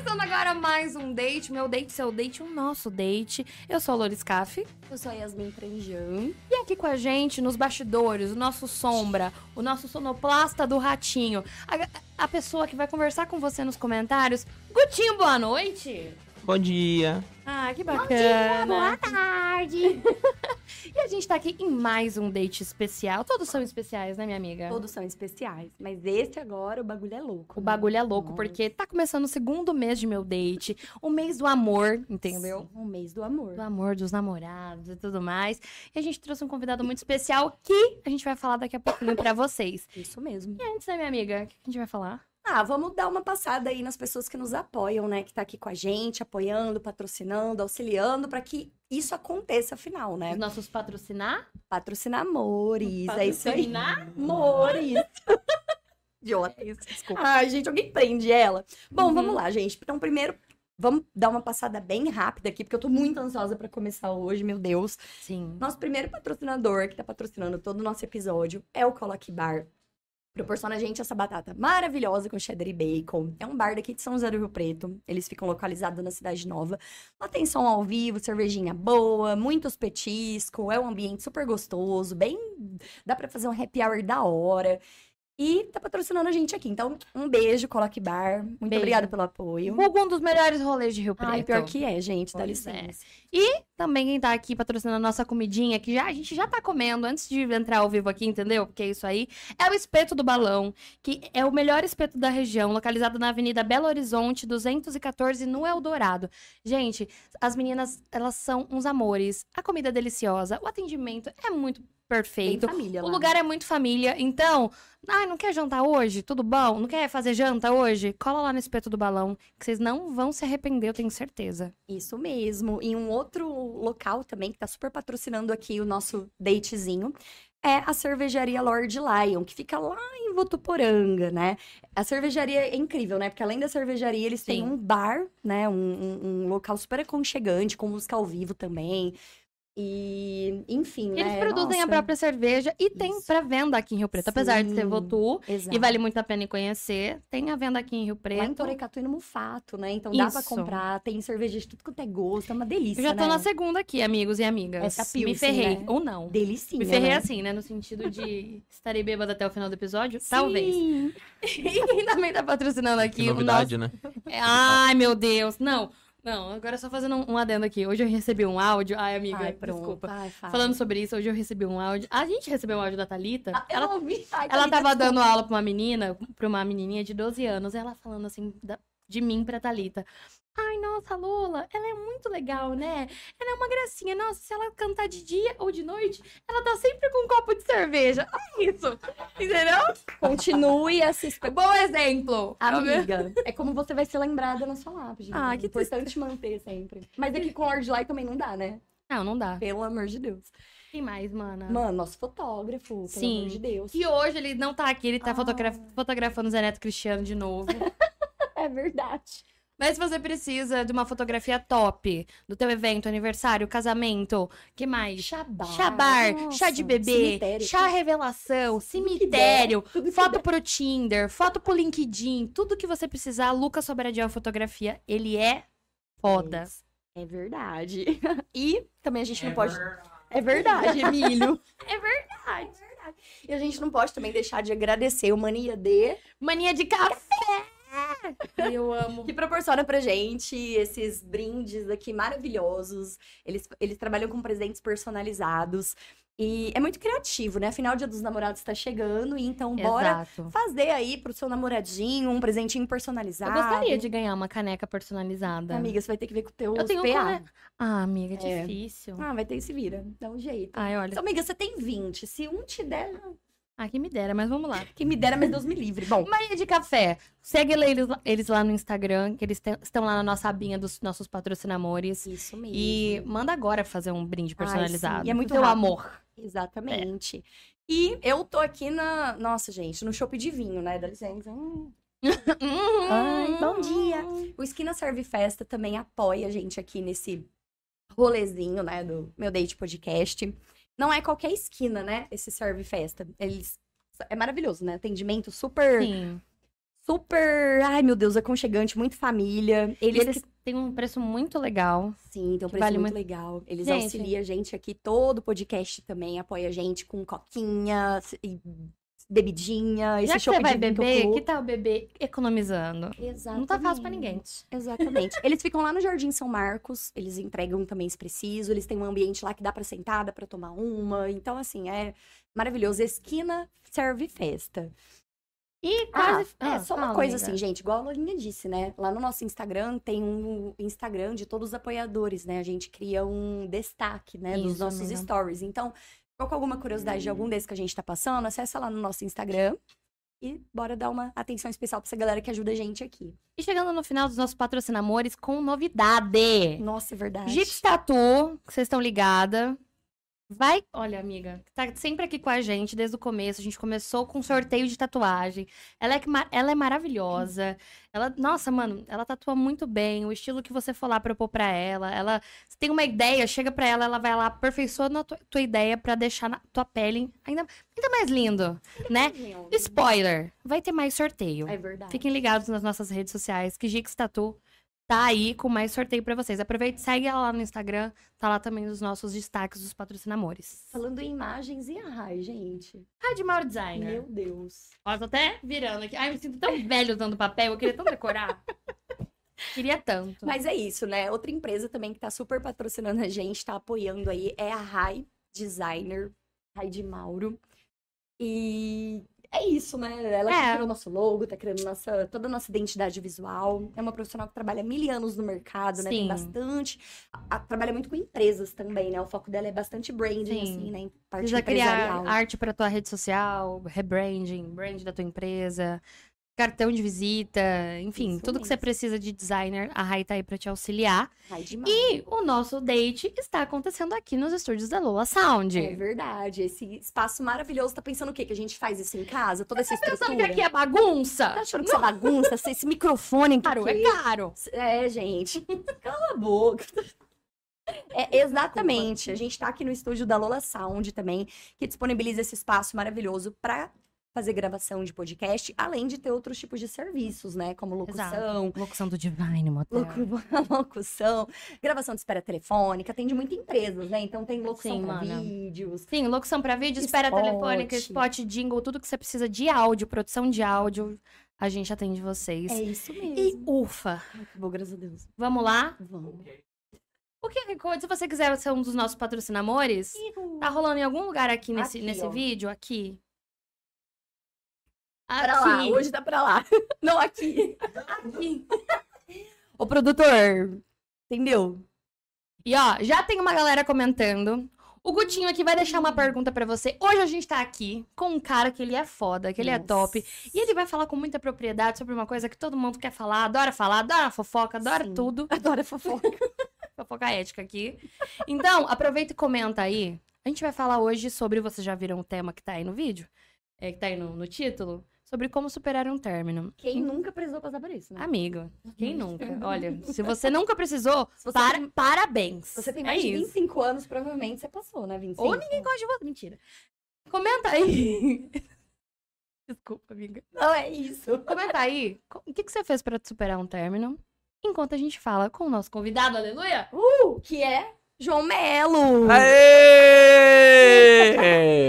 Começando agora mais um date, meu date, seu date, o nosso date. Eu sou a Loris Caff. Eu sou a Yasmin Franjan. E aqui com a gente, nos bastidores, o nosso sombra, o nosso sonoplasta do ratinho, a, a pessoa que vai conversar com você nos comentários. Gutinho, boa noite! Bom dia. Ah, que bacana. Bom dia, boa tarde. e a gente tá aqui em mais um date especial. Todos são especiais, né, minha amiga? Todos são especiais. Mas esse agora, o bagulho é louco. O né? bagulho é louco, Nossa. porque tá começando o segundo mês de meu date. O mês do amor, entendeu? Sim, o mês do amor. Do amor, dos namorados e tudo mais. E a gente trouxe um convidado muito especial que a gente vai falar daqui a pouquinho pra vocês. Isso mesmo. E antes, né, minha amiga? O que a gente vai falar? Ah, vamos dar uma passada aí nas pessoas que nos apoiam, né? Que tá aqui com a gente, apoiando, patrocinando, auxiliando para que isso aconteça afinal, né? Os nossos patrocinar? Patrocinar amores, patrocinar? é isso aí. Amores. Idiota isso, desculpa. Ai, gente, alguém prende ela? Bom, uhum. vamos lá, gente. Então, primeiro, Vamos dar uma passada bem rápida aqui, porque eu tô muito ansiosa para começar hoje, meu Deus. Sim. Nosso primeiro patrocinador, que tá patrocinando todo o nosso episódio, é o Coloque Bar proporciona a gente essa batata maravilhosa com cheddar e bacon. É um bar daqui de São José do Rio Preto. Eles ficam localizados na Cidade Nova. Lá tem som ao vivo, cervejinha boa, muitos petiscos, é um ambiente super gostoso, bem... Dá para fazer um happy hour da hora. E tá patrocinando a gente aqui. Então, um beijo, Coloque Bar. Muito beijo. obrigada pelo apoio. Um dos melhores rolês de Rio Preto. Ai, pior que é, gente. Dá licença. É. E também quem tá aqui patrocinando a nossa comidinha, que já, a gente já tá comendo antes de entrar ao vivo aqui, entendeu? Porque é isso aí. É o Espeto do Balão, que é o melhor espeto da região, localizado na Avenida Belo Horizonte, 214, no Eldorado. Gente, as meninas, elas são uns amores. A comida é deliciosa, o atendimento é muito perfeito. família, o lugar é muito família. Então, ai, não quer jantar hoje? Tudo bom? Não quer fazer janta hoje? Cola lá no espeto do balão, que vocês não vão se arrepender, eu tenho certeza. Isso mesmo. E um outro local também que tá super patrocinando aqui o nosso datezinho é a cervejaria Lord Lion, que fica lá em Votuporanga, né? A cervejaria é incrível, né? Porque além da cervejaria, eles Sim. têm um bar, né? Um, um, um, local super aconchegante, com música ao vivo também. E, enfim, Eles né? produzem Nossa. a própria cerveja e tem para venda aqui em Rio Preto. Sim, Apesar de ser Votu, exato. e vale muito a pena conhecer, tem a venda aqui em Rio Preto. Lá em Torecatu e no Mufato, né? Então dá para comprar, tem cerveja de tudo quanto é gosto, é uma delícia, Eu já tô né? na segunda aqui, amigos e amigas. Essa pilsen, Me ferrei, né? ou não. Delicinha, Me ferrei né? assim, né? No sentido de estarei bêbada até o final do episódio? Sim. Talvez. e quem também tá patrocinando aqui... Que novidade, o nosso... né? Ai, meu Deus, não... Não, agora só fazendo um, um adendo aqui. Hoje eu recebi um áudio. Ai, amiga, Ai, desculpa. Ai, Falando sobre isso, hoje eu recebi um áudio. A gente recebeu um áudio da Thalita. Ah, ela, ouvi. Ai, ela Thalita, tava desculpa. dando aula pra uma menina, pra uma menininha de 12 anos. Ela falando assim, da, de mim pra Thalita. Ai, nossa, Lola, ela é muito legal, né? Ela é uma gracinha. Nossa, se ela cantar de dia ou de noite, ela tá sempre com um copo de cerveja. É isso. Entendeu? Continue a se espe- Bom exemplo. Amiga, é como você vai ser lembrada na sua lápide. Ah, né? que importante manter sempre. Mas aqui com Lord Light também não dá, né? Não, não dá. Pelo amor de Deus. Quem mais, mana? Mano, nosso fotógrafo, pelo Sim. amor de Deus. E hoje ele não tá aqui, ele tá Ah. fotogra- fotografando o Zé Neto Cristiano de novo. É verdade. Mas se você precisa de uma fotografia top do teu evento, aniversário, casamento, que mais? Chabar. Chabar, Nossa, chá de bebê, cemitério. chá revelação, cemitério, que foto der. pro Tinder, foto pro LinkedIn, tudo que você precisar, Lucas Sobradiel Fotografia, ele é foda. É verdade. E também a gente não pode. É verdade, Emílio. É verdade. E a gente não pode também deixar de agradecer o Mania D, Mania de café. Eu amo. que proporciona pra gente esses brindes aqui maravilhosos. Eles, eles trabalham com presentes personalizados. E é muito criativo, né? Afinal, o Dia dos Namorados tá chegando, e então bora Exato. fazer aí pro seu namoradinho um presentinho Eu personalizado. gostaria de ganhar uma caneca personalizada. Amiga, você vai ter que ver com o teu Eu tenho PA. cane- Ah, amiga, é É. difícil. Ah, vai ter que se vira. Dá um jeito. Ai, olha. Então, amiga, você tem 20. Se um te der, Ah, que me dera, mas vamos lá. quem me dera, mas Deus me livre. Bom, Maria de Café. Segue eles, eles lá no Instagram, que eles te- estão lá na nossa abinha dos nossos patrocinamores. isso mesmo. E manda agora fazer um brinde Ai, personalizado. sim, e é muito Teu rápido. amor. Exatamente. E eu tô aqui na. Nossa, gente, no shopping de vinho, né? Dá licença. Hum. Ai, bom dia. O Esquina Serve Festa também apoia a gente aqui nesse rolezinho, né? Do meu date podcast. Não é qualquer esquina, né? Esse Serve Festa. Eles. É maravilhoso, né? Atendimento super Sim. super, ai meu Deus, aconchegante, muito família. Eles, eles têm um preço muito legal. sim, tem um que preço vale muito muito- legal. Eles Gente. auxiliam a gente aqui, todo o podcast também apoia a gente com coquinha e bebidinha, esse Já você vai de beber, que tal beber economizando? Exatamente. Não tá fácil pra ninguém. Exatamente. eles ficam lá no Jardim São Marcos, eles entregam também se preciso, eles têm um ambiente lá que dá pra sentar, dá pra tomar uma. Então, assim, é maravilhoso. Esquina serve festa. E Ah, quase. é, Ah, só uma coisa amiga. assim, gente, igual a Lolinha disse, né? Lá no nosso Instagram tem um Instagram de todos os apoiadores, né? A gente cria um destaque, né, dos Isso, nossos amiga. stories. Então, ficou com alguma curiosidade de algum desses que a gente tá passando, acessa lá no nosso Instagram e bora dar uma atenção especial pra essa galera que ajuda a gente aqui. E chegando no final dos nossos patrocinadores com novidade. Nossa, é verdade. Gix Tatu, que vocês estão ligadas. Vai. Olha, amiga, tá sempre aqui com a gente desde o começo. A gente começou com sorteio de tatuagem. Ela é, ela é maravilhosa. Ela, nossa, mano, ela tatua muito bem. O estilo que você for lá propor pra ela. Ela você tem uma ideia, chega pra ela, ela vai lá aperfeiçoando a tua, tua ideia pra deixar na tua pele ainda, ainda mais lindo, né? Spoiler, vai ter mais sorteio. É verdade. Fiquem ligados nas nossas redes sociais, que Gix Tatu tá aí com mais sorteio pra vocês. Aproveite e segue ela lá no Instagram, tá lá também os nossos destaques dos patrocinadores. Falando em imagens e a Rai, gente. Rádio Mauro Designer. Meu Deus. Ó, tô até virando aqui. Ai, eu me sinto tão velho usando papel, eu queria tanto decorar. queria tanto. Mas é isso, né? Outra empresa também que tá super patrocinando a gente, tá apoiando aí, é a Rai Designer, Rai de Mauro. E é isso, né? Ela que É. criou nosso logo, tá criando nossa, toda a nossa identidade visual. É uma profissional que trabalha mil anos no mercado, né? Tem Sim. bastante. a- a- trabalha muito com empresas também, né? O foco dela é bastante branding, Sim. assim, né? Em parte Precisa criar arte pra tua rede social, rebranding, brand da tua empresa, cartão de visita, enfim, Isso tudo que você mesmo. precisa de designer, a Rai tá aí pra te auxiliar. Rai de Mauro. E o nosso date está acontecendo aqui nos estúdios da Lola Sound. É verdade. Esse espaço maravilhoso. Tá pensando o quê? Que a gente faz isso em casa? Toda essa estrutura? Pensando que aqui é bagunça? Tá achando que você bagunça? Esse- microfone aqui. Caro, é caro. É, gente. Cala a boca. É, exatamente. A gente tá aqui no estúdio da Lola Sound também, que disponibiliza esse espaço maravilhoso pra fazer gravação de podcast, além de ter outros tipos de serviços, né? Como locução, Locução do Divine Motel. locu- locução, gravação de espera telefônica, atende muitas empresas, né? Então tem locução Sim, pra mana. vídeos. Sim, locução pra vídeo, espera Spot. telefônica, spot, jingle, tudo que você precisa de áudio, produção de áudio, a gente atende vocês. É isso mesmo. E ufa, Ai, que bom, graças a Deus. vamos lá? Vamos. O que se você quiser ser um dos nossos patrocinadores, tá rolando em algum lugar aqui nesse, Aqui, nesse ó. vídeo? Aqui. Pra lá, hoje tá pra lá. Não aqui. Aqui. Ô, produtor, entendeu? E ó, já tem uma galera comentando. O Gutinho aqui vai deixar uma pergunta pra você. Hoje a gente tá aqui com um cara que ele é foda, que ele é Nossa. top. E ele vai falar com muita propriedade sobre uma coisa que todo mundo quer falar, adora falar, adora fofoca, adora Sim. tudo. Adoro fofoca. Fofoca ética aqui. Então, aproveita e comenta aí. A gente vai falar hoje sobre, vocês já viram o tema que tá aí no vídeo? É, que tá aí no, no título? Sobre como superar um término. Quem nunca precisou passar por isso, né? Amigo, quem nunca? Olha, se você nunca precisou, você para- tem- parabéns. Você tem É mais de isso. 25 anos, provavelmente você passou, né? 25. Ou ninguém gosta de você. Mentira. Comenta aí. Desculpa, amiga. Não, é isso. Comenta aí. O que, que você fez pra superar um término? Enquanto a gente fala com o nosso convidado, aleluia. Uh, que é João Melo. Aê!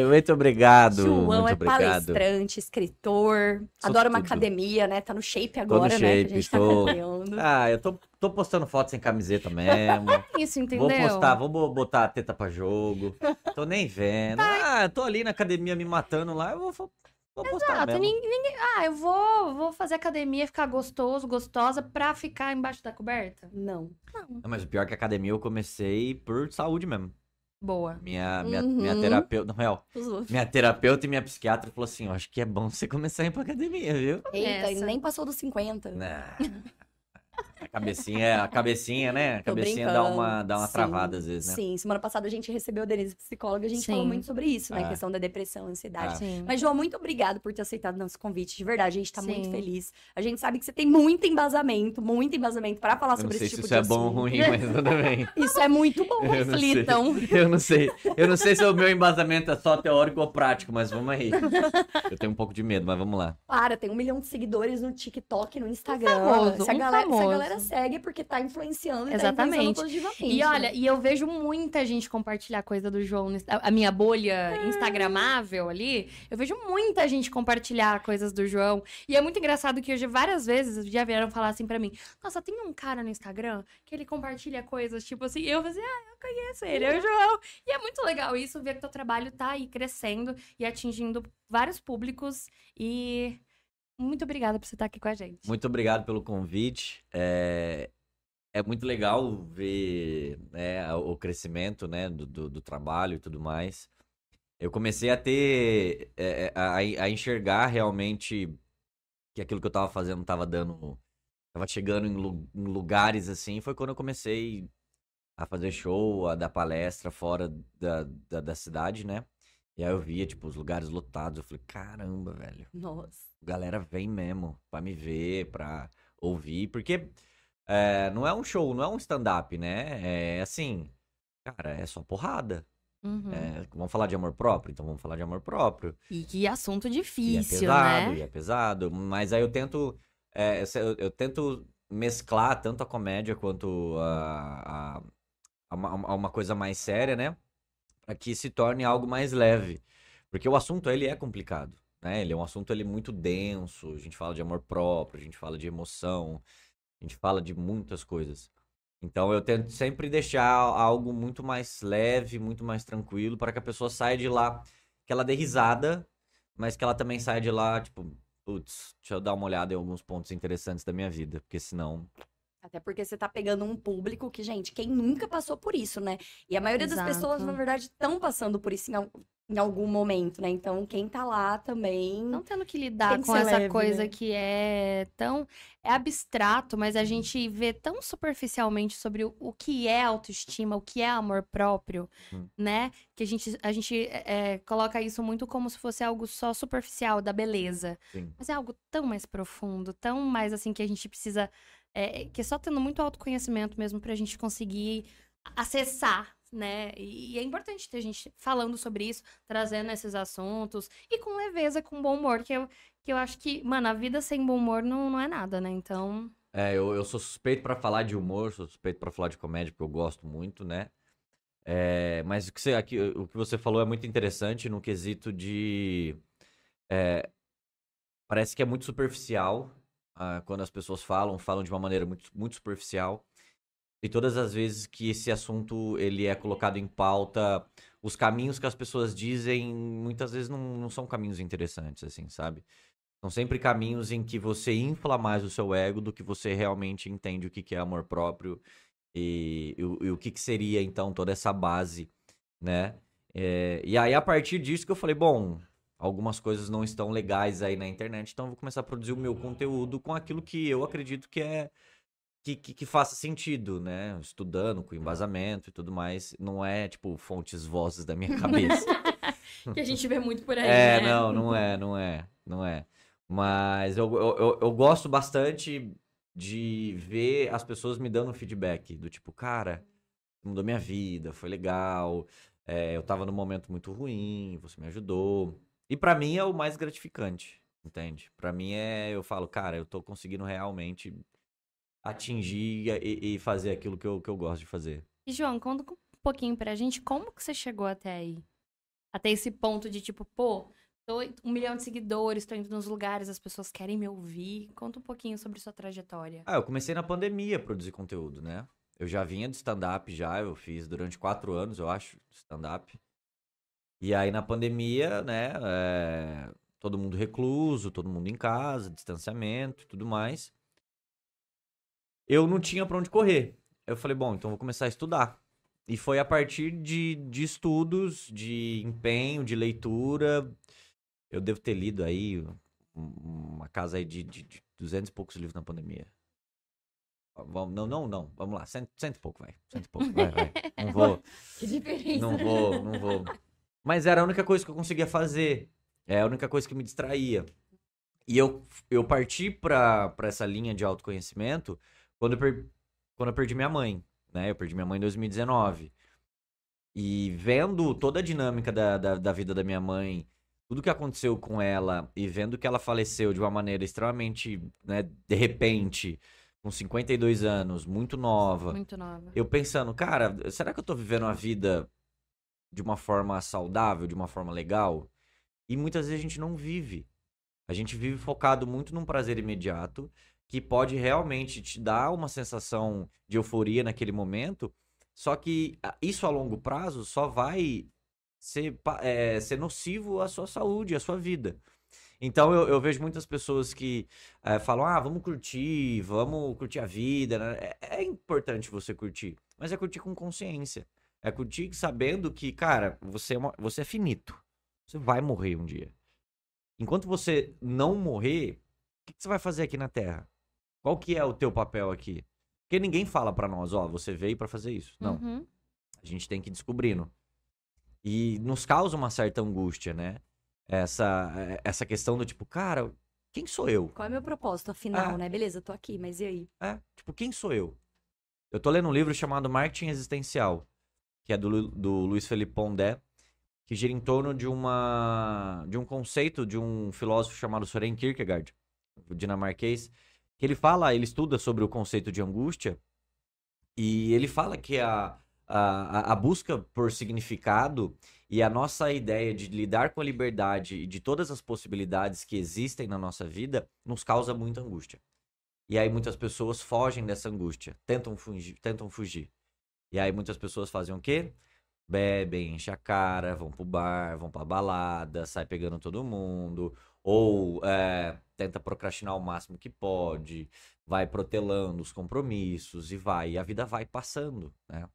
Muito obrigado. João muito é obrigado. palestrante, escritor, Sou adora uma academia, né? Tá no shape no agora, né? Que a shape, gente tô. tá. Ah, eu tô, tô postando foto sem camiseta mesmo. Isso, entendeu? vou postar, vou bo- botar a teta pra jogo. Tô nem vendo. Ah, eu tô ali na academia me matando lá, eu vou, vou postar Exato, mesmo. nin- ninguém... Ah, eu vou, vou fazer academia, ficar gostoso, gostosa, pra ficar embaixo da coberta? Não. Não, Mas o pior é que a academia eu comecei por saúde mesmo. Boa. Minha, minha, Uhum. minha terapeuta, não, real, minha terapeuta e minha psiquiatra falou assim, ó, acho que é bom você começar a ir pra academia, viu? Eita, Essa. e nem passou dos 50. Nah. cabecinha, é, a cabecinha, né? A cabecinha dá uma, dá uma Sim, travada às vezes, né? Sim, semana passada a gente recebeu a Denise psicóloga, a gente Sim. falou muito sobre isso, né? É. Questão da depressão, ansiedade. Ah. Sim. Mas, João, muito obrigado por ter aceitado nosso convite. De verdade, a gente tá muito Sim. feliz. A gente sabe que você tem muito embasamento, muito embasamento pra falar Eu não sobre sei esse se tipo isso de é bom ou assunto. ruim, mas tudo bem. Isso é muito bom. Eu não sei. Reflitam. Eu não sei. Eu não sei se o meu embasamento é só teórico ou prático, mas vamos aí. Eu tenho um pouco de medo, mas vamos lá. Para, tem um milhão de seguidores no TikTok, no Instagram. famoso, se, a um galera, se a famoso. Galera segue é porque tá influenciando e Exatamente. tá positivamente. E né? olha, e eu vejo muita gente compartilhar coisa do João, a minha bolha Ah. instagramável ali, eu vejo muita gente compartilhar coisas do João. E é muito engraçado que hoje várias vezes já vieram falar assim pra mim: "Nossa, tem um cara no Instagram que ele compartilha coisas tipo assim". Eu falei: "Ah, eu conheço ele, é o João". E é muito legal isso ver que teu trabalho tá aí crescendo e atingindo vários públicos e muito obrigada por você estar aqui com a gente. Muito obrigado pelo convite. É, é muito legal ver né, o crescimento né, do, do, do trabalho e tudo mais. Eu comecei a ter, é, a, a enxergar realmente que aquilo que eu estava fazendo estava dando, estava chegando em, lu- em lugares assim. Foi quando eu comecei a fazer show, a dar palestra fora da, da, da cidade, né? E aí eu via, tipo, os lugares lotados. Eu falei, caramba, velho Nossa. a galera vem mesmo pra me ver, pra ouvir, porque é, não é um show, não é um stand-up, né? É assim, cara, é só porrada. Uhum. É, vamos falar de amor próprio? Então vamos falar de amor próprio. E que assunto E é difícil, pesado, né? e é pesado, mas aí eu tento, é, eu, eu tento mesclar tanto a comédia quanto a, a, a uma, a uma coisa mais séria, né? Que se torne algo mais leve. Porque o assunto, ele é complicado, né? Ele é um assunto, ele é muito denso, a gente fala de amor próprio, a gente fala de emoção, a gente fala de muitas coisas. Então eu tento sempre deixar algo muito mais leve, muito mais tranquilo, para que a pessoa saia de lá, que ela dê risada, mas que ela também saia de lá, tipo, putz, deixa eu dar uma olhada em alguns pontos interessantes da minha vida, porque senão. Até porque você tá pegando um público que, gente, quem nunca passou por isso, né? E a maioria das Exato. pessoas, na verdade, estão passando por isso em, em algum momento, né? Então, quem tá lá também. Não tendo que lidar que com essa leve, coisa né? que é tão. É abstrato, mas a gente vê tão superficialmente sobre o, o que é autoestima, o que é amor próprio, Hum. né? Que a gente, a gente é, coloca isso muito como se fosse algo só superficial, da beleza. Sim. Mas é algo tão mais profundo, tão mais assim que a gente precisa. É, que é só tendo muito autoconhecimento mesmo pra gente conseguir acessar, né? E, é importante ter gente falando sobre isso, trazendo esses assuntos e com leveza, com bom humor, que eu, que eu acho que, mano, a vida sem bom humor não, não é nada, né? Então. É, eu, eu sou suspeito pra falar de humor, sou suspeito pra falar de comédia, porque eu gosto muito, né? É, mas o que, você, aqui, o que você falou é muito interessante no quesito de. é, parece que é muito superficial ah, quando as pessoas falam, falam de uma maneira muito, muito superficial. E todas as vezes que esse assunto ele é colocado em pauta, os caminhos que as pessoas dizem muitas vezes não, não são caminhos interessantes, assim, sabe? São sempre caminhos em que você infla mais o seu ego do que você realmente entende o que que é amor próprio e, e e o que, que seria, então, toda essa base, né? É, e aí, a partir disso que eu falei, bom, algumas coisas não estão legais aí na internet, então eu vou começar a produzir o meu conteúdo com aquilo que eu acredito que é que, que, que faça sentido, né? Estudando, com embasamento e tudo mais. Não é, tipo, fontes, vozes da minha cabeça. Que a gente vê muito por aí. É, né? não, não é, não é, não é. Mas eu, eu, eu, eu gosto bastante de ver as pessoas me dando feedback, do tipo, cara, mudou minha vida, foi legal, é, eu tava num momento muito ruim, você me ajudou. E pra mim é o mais gratificante, entende? Pra mim é, eu falo, cara, eu tô conseguindo realmente atingir e, e fazer aquilo que eu, que eu gosto de fazer. E, João, conta um pouquinho pra gente como que você chegou até aí? Até esse ponto de tipo, pô, tô um milhão de seguidores, tô indo nos lugares, as pessoas querem me ouvir. Conta um pouquinho sobre sua trajetória. Ah, eu comecei na pandemia a produzir conteúdo, né? Eu já vinha de stand-up já, eu fiz durante quatro anos, eu acho, stand-up. E aí na pandemia, né, é, todo mundo recluso, todo mundo em casa, distanciamento e tudo mais. Eu não tinha pra onde correr. Eu falei, bom, então vou começar a estudar. E foi a partir de, de estudos, de empenho, de leitura. Eu devo ter lido aí um- uma casa aí de, de, de 200 e poucos livros na pandemia. Vamos, não, não, não. Vamos lá. Senta, senta um pouco, vai. Senta um pouco, vai, vai. Não vou. Que diferença. Não vou, não vou. Mas era a única coisa que eu conseguia fazer. É a única coisa que me distraía. E eu, eu parti pra, pra essa linha de autoconhecimento quando eu, per- quando eu perdi minha mãe. Né? Eu perdi minha mãe em 2019. E vendo toda a dinâmica da, da, da vida da minha mãe, tudo que aconteceu com ela, e vendo que ela faleceu de uma maneira extremamente, né, de repente, com 52 anos, muito nova. Muito nova. Eu pensando, cara, será que eu tô vivendo a vida de uma forma saudável, de uma forma legal? E muitas vezes a gente não vive. A gente vive focado muito num prazer imediato, que pode realmente te dar uma sensação de euforia naquele momento, só que ah, isso a longo prazo só vai ser, é, ser nocivo à sua saúde, à sua vida. Então eu, eu vejo muitas pessoas que eh, falam, ah, vamos curtir, vamos curtir a vida, né? É, é importante você curtir, mas é curtir com consciência. É curtir sabendo que, cara, você é, uma- você é finito. Você vai morrer um dia. Enquanto você não morrer, o que, que você vai fazer aqui na Terra? Qual que é o teu papel aqui? Porque ninguém fala pra nós, ó, você veio pra fazer isso. Não. Uhum. A gente tem que ir descobrindo. E nos causa uma certa angústia, né? Essa, essa questão do tipo, cara, quem sou eu? Qual é o meu propósito, afinal, Ah. né? Beleza, tô aqui, mas e aí? É, tipo, quem sou eu? Eu tô lendo um livro chamado Marketing Existencial, que é do, do Luiz Felipe Pondé, que gira em torno de uma de um conceito de um filósofo chamado Soren Kierkegaard, dinamarquês, que ele fala, ele estuda sobre o conceito de angústia, e ele fala que a, a- a busca por significado e a nossa ideia de lidar com a liberdade e de todas as possibilidades que existem na nossa vida nos causa muita angústia. E aí muitas pessoas fogem dessa angústia, tentam fugir, tentam fugir. E aí muitas pessoas fazem o quê? Bebem, enchem a cara, vão pro bar, vão pra balada, sai pegando todo mundo, ou é, tenta procrastinar o máximo que pode, vai protelando os compromissos e vai, e a vida vai passando, né?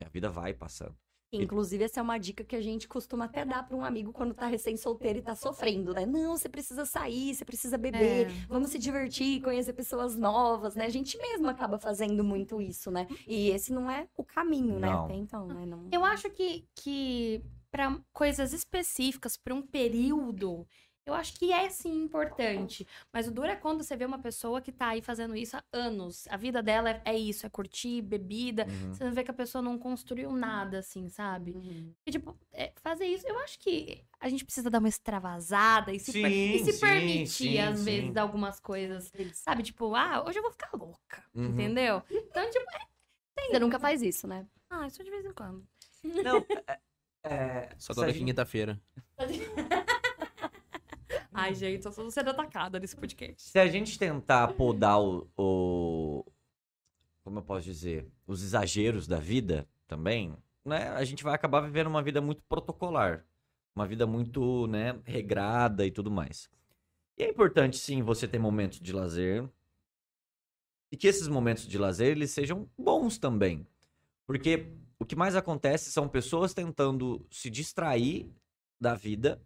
E a vida vai passando. Inclusive, essa é uma dica que a gente costuma até dar para um amigo quando tá recém-solteiro e tá sofrendo, né? Não, você precisa sair, você precisa beber, É. vamos se divertir, conhecer pessoas novas, né? A gente mesmo acaba fazendo muito isso, né? E esse não é o caminho, né? Não. Até então, né? Não... Eu acho que, que para coisas específicas, para um período, eu acho que é sim importante. Mas o duro é quando você vê uma pessoa que tá aí fazendo isso há anos. A vida dela é, é isso, é curtir, bebida. Uhum. Você vê que a pessoa não construiu nada, assim, sabe? Uhum. E, tipo, é, fazer isso, eu acho que a gente precisa dar uma extravasada e se, per- Sim, e se sim, permitir, sim, às sim. vezes, algumas coisas. Sabe? Tipo, ah, hoje eu vou ficar louca. Uhum. Entendeu? Então, tipo, Você nunca faz isso, né? ah, isso de vez em quando. Não, é, é, Só toda gente- quinta-feira. Ai, gente, eu tô sendo atacada nesse podcast. Se a gente tentar podar o, o- Como eu posso dizer? Os exageros da vida também, né? A gente vai acabar vivendo uma vida muito protocolar. Uma vida muito, né, regrada e tudo mais. E é importante, sim, você ter momentos de lazer. E que esses momentos de lazer, eles sejam bons também. Porque o que mais acontece são pessoas tentando se distrair da vida,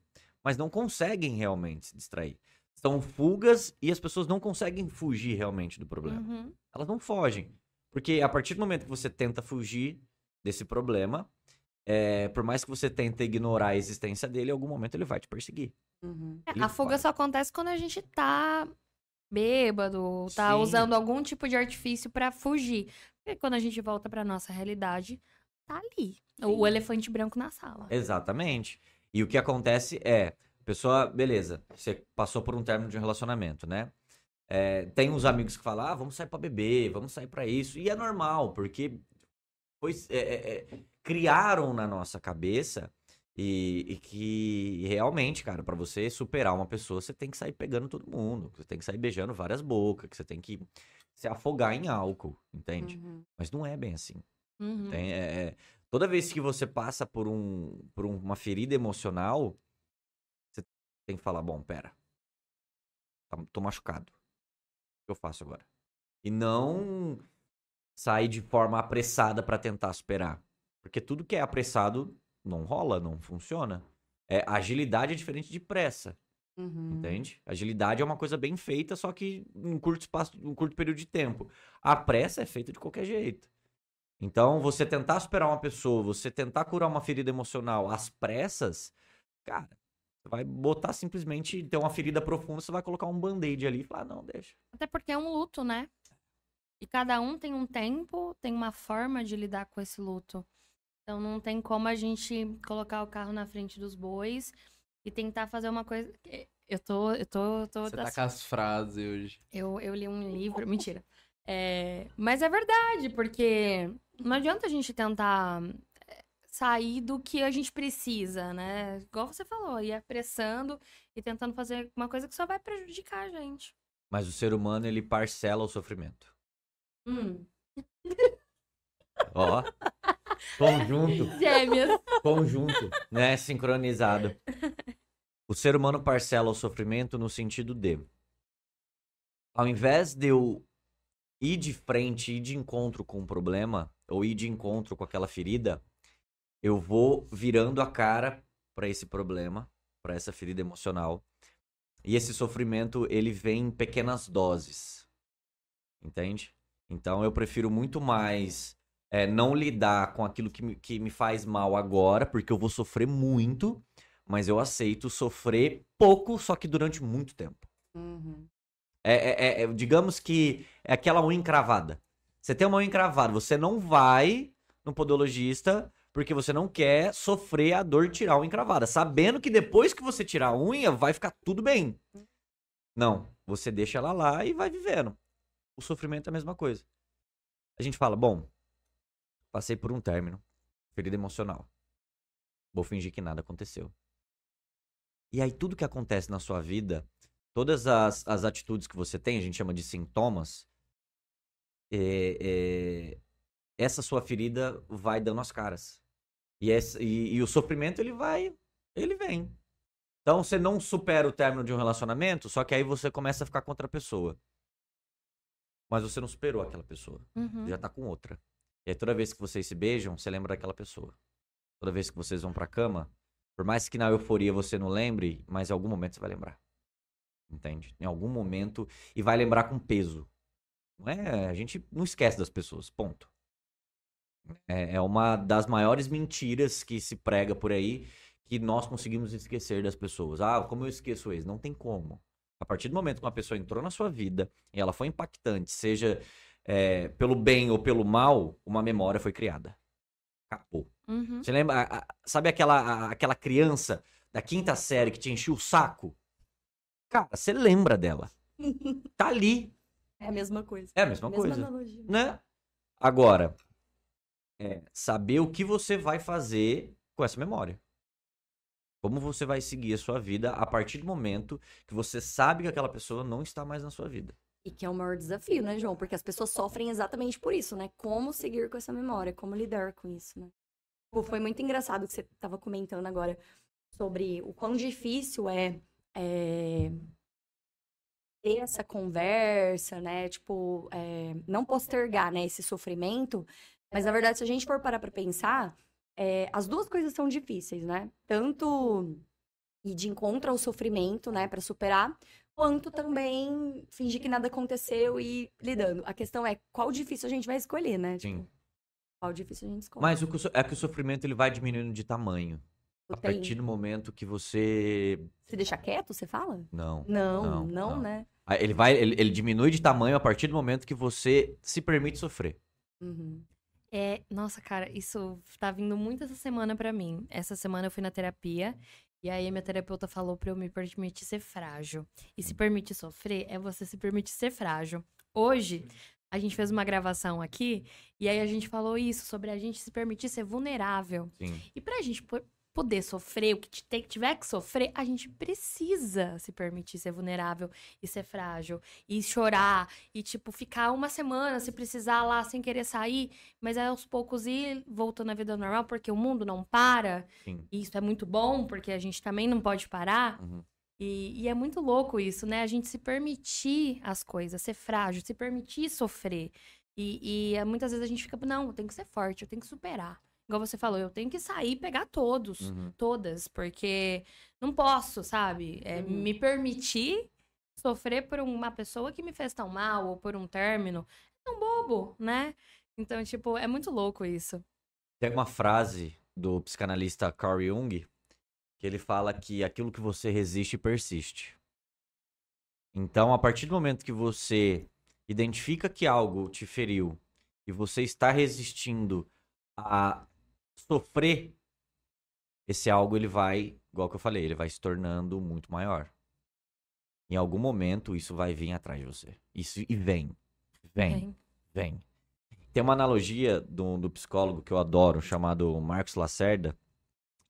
mas não conseguem realmente se distrair. São fugas e as pessoas não conseguem fugir realmente do problema. Uhum. Elas não fogem. Porque a partir do momento que você tenta fugir desse problema, é, por mais que você tente ignorar a existência dele, em algum momento ele vai te perseguir. Uhum. É, a fuga vai. só acontece quando a gente tá bêbado, tá Sim. usando algum tipo de artifício pra fugir. Porque quando a gente volta pra nossa realidade, tá ali. O elefante branco na sala. Exatamente. E o que acontece é, a pessoa, beleza, você passou por um término de um relacionamento, né? É, tem uns amigos que falam, ah, vamos sair pra beber, vamos sair pra isso. E é normal, porque foi, é, é, é, criaram na nossa cabeça e, e que realmente, cara, pra você superar uma pessoa, você tem que sair pegando todo mundo, você tem que sair beijando várias bocas, que você tem que se afogar em álcool, entende? Uhum. Mas não é bem assim. Uhum. Tem, é, é, toda vez que você passa por, um, por um- uma ferida emocional, você tem que falar, bom, pera. Tá- Tô machucado. O que eu faço agora? E não sair de forma apressada pra tentar superar. Porque tudo que é apressado não rola, não funciona. É, agilidade é diferente de pressa. Uhum. Entende? Agilidade é uma coisa bem feita, só que em um curto espaço, um curto período de tempo. A pressa é feita de qualquer jeito. Então, você tentar superar uma pessoa, você tentar curar uma ferida emocional às pressas, cara, você vai botar simplesmente, ter uma ferida profunda, você vai colocar um band-aid ali e falar, não, deixa. Até porque é um luto, né? E cada um tem um tempo, tem uma forma de lidar com esse luto. Então não tem como a gente colocar o carro na frente dos bois e tentar fazer uma coisa. Eu tô. Eu tô. tô Você tá com as frases hoje. eu, eu li um livro. Mentira. É, mas é verdade, porque não adianta a gente tentar é, sair do que a gente precisa, né? Igual você falou, ir apressando e tentando fazer uma coisa que só vai prejudicar a gente. Mas o ser humano, ele parcela o sofrimento. Hum. Ó. conjunto, Gêmeas. conjunto, né? Sincronizado. O ser humano parcela o sofrimento no sentido de, ao invés de eu ir de frente, ir de encontro com o problema, ou ir de encontro com aquela ferida, eu vou virando a cara para esse problema, para essa ferida emocional. E esse sofrimento, ele vem em pequenas doses. Entende? Então eu prefiro muito mais é, não lidar com aquilo que me, que me faz mal agora, porque eu vou sofrer muito, mas eu aceito sofrer pouco, só que durante muito tempo. Uhum. É, é- é- digamos que é aquela unha encravada. Você tem uma unha encravada, você não vai no podologista porque você não quer sofrer a dor de tirar a unha encravada, sabendo que depois que você tirar a unha vai ficar tudo bem. Não, você deixa ela lá e vai vivendo. O sofrimento é a mesma coisa. A gente fala, bom, passei por um término, ferida emocional. Vou fingir que nada aconteceu. E aí tudo que acontece na sua vida todas as, as atitudes que você tem, a gente chama de sintomas, é, é, essa sua ferida vai dando as caras. E, esse- e- e o sofrimento, ele vai, ele vem. Então, você não supera o término de um relacionamento, só que aí você começa a ficar com outra pessoa. Mas você não superou aquela pessoa. Uhum. Já tá com outra. E aí toda vez que vocês se beijam, você lembra daquela pessoa. Toda vez que vocês vão pra cama, por mais que na euforia você não lembre, mas em algum momento você vai lembrar. Entende? Em algum momento. E vai lembrar com peso. Não é, a gente não esquece das pessoas. Ponto. É, é uma das maiores mentiras que se prega por aí que nós conseguimos esquecer das pessoas. Ah, como eu esqueço eles? Não tem como. A partir do momento que uma pessoa entrou na sua vida e ela foi impactante, seja é, pelo bem ou pelo mal, uma memória foi criada. Acabou. Uhum. Você lembra? a- a- sabe aquela, a- aquela criança da quinta série que te enchia o saco? Cara, você lembra dela. Tá ali. É a mesma coisa. É a mesma Mesma coisa. analogia. Né? Agora, é saber o que você vai fazer com essa memória. Como você vai seguir a sua vida a partir do momento que você sabe que aquela pessoa não está mais na sua vida. E que é o maior desafio, né, João? Porque as pessoas sofrem exatamente por isso, né? Como seguir com essa memória, como lidar com isso, né? Pô, foi muito engraçado que você estava comentando agora sobre o quão difícil é, é, ter essa conversa, né? Tipo, é, não postergar, né, esse sofrimento. Mas, na verdade, se a gente for parar pra pensar, é, as duas coisas são difíceis, né? Tanto ir de encontro ao sofrimento, né, Pra superar, quanto também fingir que nada aconteceu e ir lidando. A questão é qual difícil a gente vai escolher, né? Sim. Tipo, qual difícil a gente escolhe. Mas o o é que o sofrimento ele vai diminuindo de tamanho. A Tem- partir do momento que você. Se deixar quieto, você fala? Não. Não, Não, não, não. né? Ele vai. Ele, ele diminui de tamanho a partir do momento que você se permite sofrer. Uhum. É, nossa, cara, isso tá vindo muito essa semana pra mim. Essa semana eu fui na terapia e aí a minha terapeuta falou pra eu me permitir ser frágil. E se permitir sofrer é você se permitir ser frágil. Hoje a gente fez uma gravação aqui e aí a gente falou isso sobre a gente se permitir ser vulnerável. Sim. E pra gente poder sofrer, o que tiver que sofrer, a gente precisa se permitir ser vulnerável e ser frágil. E chorar. E, tipo, ficar uma semana se precisar lá sem querer sair. Mas aí aos poucos ir voltando à vida normal, porque o mundo não para. Sim. E isso é muito bom, porque a gente também não pode parar. Uhum. E, e é muito louco isso, né? A gente se permitir as coisas, ser frágil, se permitir sofrer. E, e, eh, muitas vezes a gente fica, não, eu tenho que ser forte, eu tenho que superar. Igual você falou, eu tenho que sair e pegar todos, Uhum. todas, porque não posso, sabe? É, Uhum. Me permitir sofrer por uma pessoa que me fez tão mal ou por um término é tão bobo, né? Então, tipo, é muito louco isso. Tem uma frase do psicanalista Carl Jung que ele fala que aquilo que você resiste persiste. Então, a partir do momento que você identifica que algo te feriu e você está resistindo a sofrer, esse algo ele vai, igual que eu falei, ele vai se tornando muito maior. Em algum momento isso vai vir atrás de você. Isso e vem. Vem. Vem. Vem. Tem uma analogia do, do psicólogo que eu adoro, chamado Marcos Lacerda,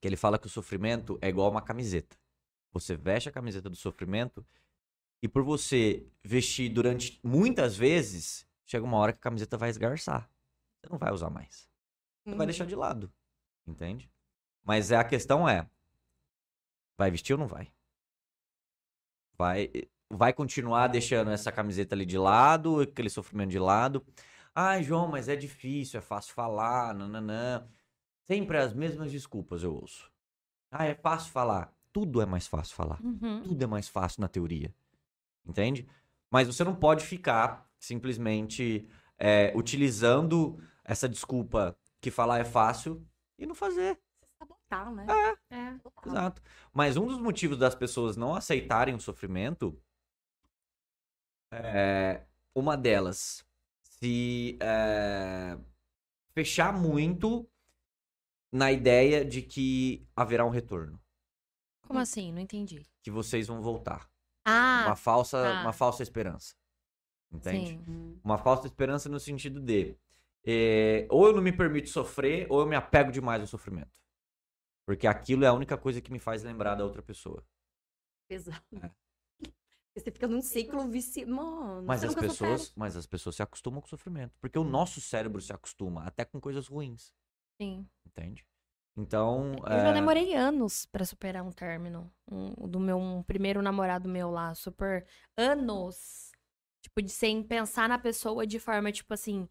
que ele fala que o sofrimento é igual uma camiseta. Você veste a camiseta do sofrimento e por você vestir durante muitas vezes, chega uma hora que a camiseta vai esgarçar. Você não vai usar mais. Você vai deixar de lado. Entende? Mas é, a questão é, vai vestir ou não vai? Vai, vai continuar deixando essa camiseta ali de lado, aquele sofrimento de lado. Ai, João, mas é difícil, é fácil falar, nananã. Sempre as mesmas desculpas eu ouço. Ah, é fácil falar. Tudo é mais fácil falar. Uhum. Tudo é mais fácil na teoria. Entende? Mas você não pode ficar simplesmente é, utilizando essa desculpa que falar é fácil e não fazer. Sabotar, né? É. Total. Exato. Mas um dos motivos das pessoas não aceitarem o sofrimento é uma delas se é, fechar muito na ideia de que haverá um retorno, Como assim? Não entendi. que vocês vão voltar. Ah, uma falsa, tá. uma falsa esperança. Entende? sim. Uma falsa esperança no sentido de é, ou eu não me permito sofrer, ou eu me apego demais ao sofrimento. Porque aquilo é a única coisa que me faz lembrar da outra pessoa. Pesado. É. Você fica num ciclo vicioso. Mano, Mas as pessoas, mas as pessoas se acostumam com o sofrimento, porque o nosso cérebro se acostuma até com coisas ruins, Sim. entende? Então, Eu já é, demorei anos pra superar um término. Um- do meu um primeiro namorado meu lá. Super. Anos. Tipo, de sem pensar na pessoa de forma, tipo assim.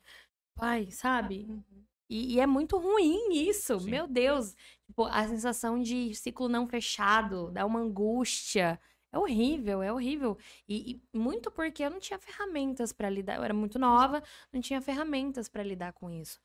Pai, sabe? Uhum. E, e é muito ruim isso. Sim. Meu Deus. Tipo, a sensação de ciclo não fechado, dá uma angústia. É horrível, é horrível. E, e muito porque eu não tinha ferramentas pra lidar. Eu era muito nova, não tinha ferramentas pra lidar com isso.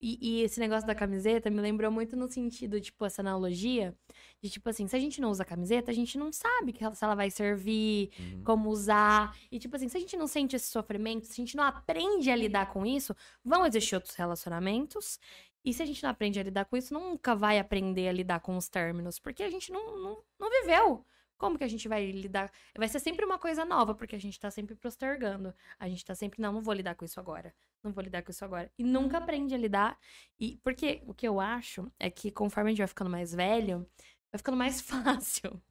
E, e esse negócio da camiseta me lembrou muito no sentido, tipo, essa analogia de tipo assim, se a gente não usa camiseta, a gente não sabe que ela- se ela vai servir, uhum, como usar. E, tipo assim, se a gente não sente esse sofrimento, se a gente não aprende a lidar com isso, vão existir outros relacionamentos. E se a gente não aprende a lidar com isso, nunca vai aprender a lidar com os términos, porque a gente não, não, não viveu. Como que a gente vai lidar? Vai ser sempre uma coisa nova, porque a gente tá sempre postergando. A gente tá sempre, não, não vou lidar com isso agora. Não vou lidar com isso agora. E nunca aprende a lidar. E porque o que eu acho é que conforme a gente vai ficando mais velho, vai ficando mais fácil.